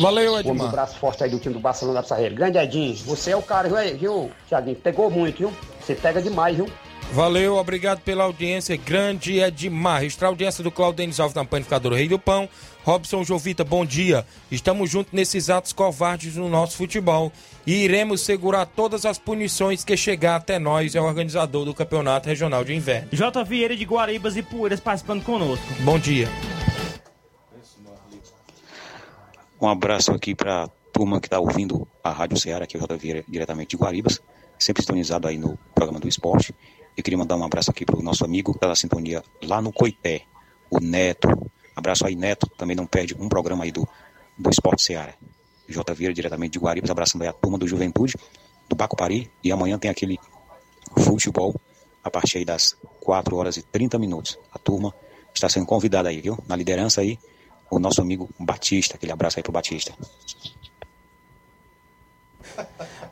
Valeu, Edmar. Um braço forte aí do time do Barcelona da Sarreira. Grande Edinho, você é o cara, viu, viu Tiaguinho? Pegou muito, viu? Você pega demais, viu? Valeu, obrigado pela audiência. Grande Edmar. Registrar a audiência do Claudenis Alves na Panificadora Rei do Pão. Robson Jovita, bom dia. Estamos juntos nesses atos covardes no nosso futebol e iremos segurar todas as punições que chegar até nós, é o organizador do Campeonato Regional de Inverno. J. Vieira de Guaribas e Poeiras participando conosco. Bom dia. Um abraço aqui para a turma que está ouvindo a Rádio Ceará, aqui é o J. Vieira, diretamente de Guaribas, sempre sintonizado aí no programa do esporte. Eu queria mandar um abraço aqui para o nosso amigo pela sintonia lá no Coité, o Neto. Abraço aí, Neto. Também não perde um programa aí do, do Esporte Ceará. J. Vieira, diretamente de Guaribas, abraçando aí a turma do Juventude, do Bacupari. E amanhã tem aquele futebol a partir aí das 4 horas e 30 minutos. A turma está sendo convidada aí, viu? Na liderança aí, o nosso amigo Batista. Aquele abraço aí pro Batista.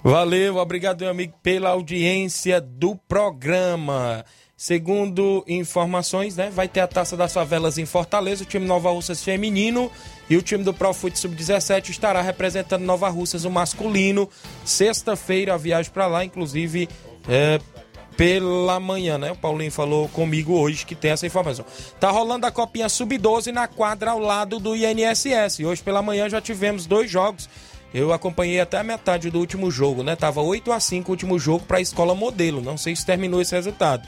Valeu, obrigado, meu amigo, pela audiência do programa. Segundo informações, né, vai ter a Taça das Favelas em Fortaleza, o time Nova Russas feminino e o time do Profute Sub-17 estará representando Nova Russas, o masculino. Sexta-feira a viagem para lá, inclusive é, pela manhã, né? O Paulinho falou comigo hoje que tem essa informação. Tá rolando a copinha Sub-12 na quadra ao lado do INSS. Hoje pela manhã já tivemos dois jogos. Eu acompanhei até a metade do último jogo, né? Tava 8 a 5 o último jogo para a escola modelo. Não sei se terminou esse resultado.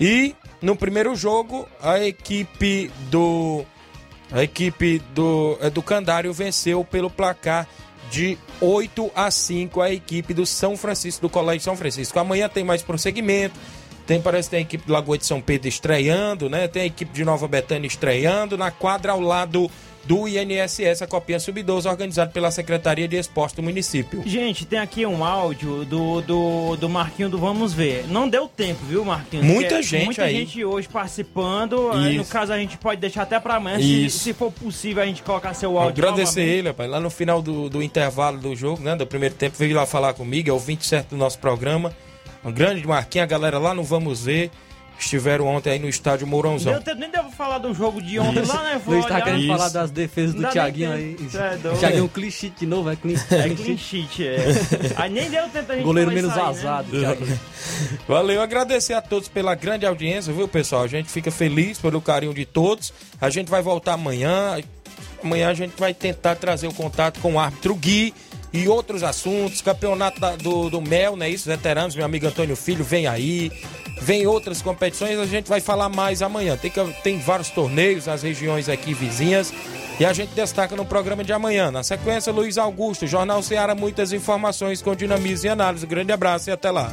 E no primeiro jogo, a equipe do a equipe do é, do Candário venceu pelo placar de 8 a 5 a equipe do São Francisco, do Colégio São Francisco. Amanhã tem mais prosseguimento. Tem, parece que tem a equipe do Lagoa de São Pedro estreando, né? Tem a equipe de Nova Betânia estreando na quadra ao lado do INSS, a Copinha Sub-12, organizada pela Secretaria de Esporte do município. Gente, tem aqui um áudio do, do, do Marquinho do Vamos Ver. Não deu tempo, viu, Marquinho? Muita gente muita aí. gente hoje participando. Aí, No caso, a gente pode deixar até pra amanhã, se, Isso. se for possível, a gente colocar seu áudio Agradecer novamente. ele, rapaz. Lá no final do, do intervalo do jogo, né? Do primeiro tempo, veio lá falar comigo, é o 27 do nosso programa. Um grande Marquinhos, a galera lá no Vamos Ver. Estiveram ontem aí no estádio Mourãozão. Tempo, nem devo falar do jogo de ontem lá, né? Vou Luiz tá olhar. querendo falar das defesas do Thiaguinho aí. é. Thiaguinho clean sheet de novo, é clean, É clean sheet, é. Aí nem deu tempo da gente Goleiro menos isso aí, vazado, né? Valeu, agradecer a todos pela grande audiência, viu, pessoal? A gente fica feliz pelo carinho de todos. A gente vai voltar amanhã. Amanhã a gente vai tentar trazer o contato com o árbitro Gui e outros assuntos. Campeonato da- do, do Mel, né? Isso, veteranos, meu amigo Antônio Filho, vem aí. Vem outras competições, a gente vai falar mais amanhã. Tem, que- tem vários torneios nas regiões aqui vizinhas. E a gente destaca no programa de amanhã. Na sequência, Luiz Augusto, Jornal Ceará, muitas informações com dinamismo e análise. Grande abraço e até lá.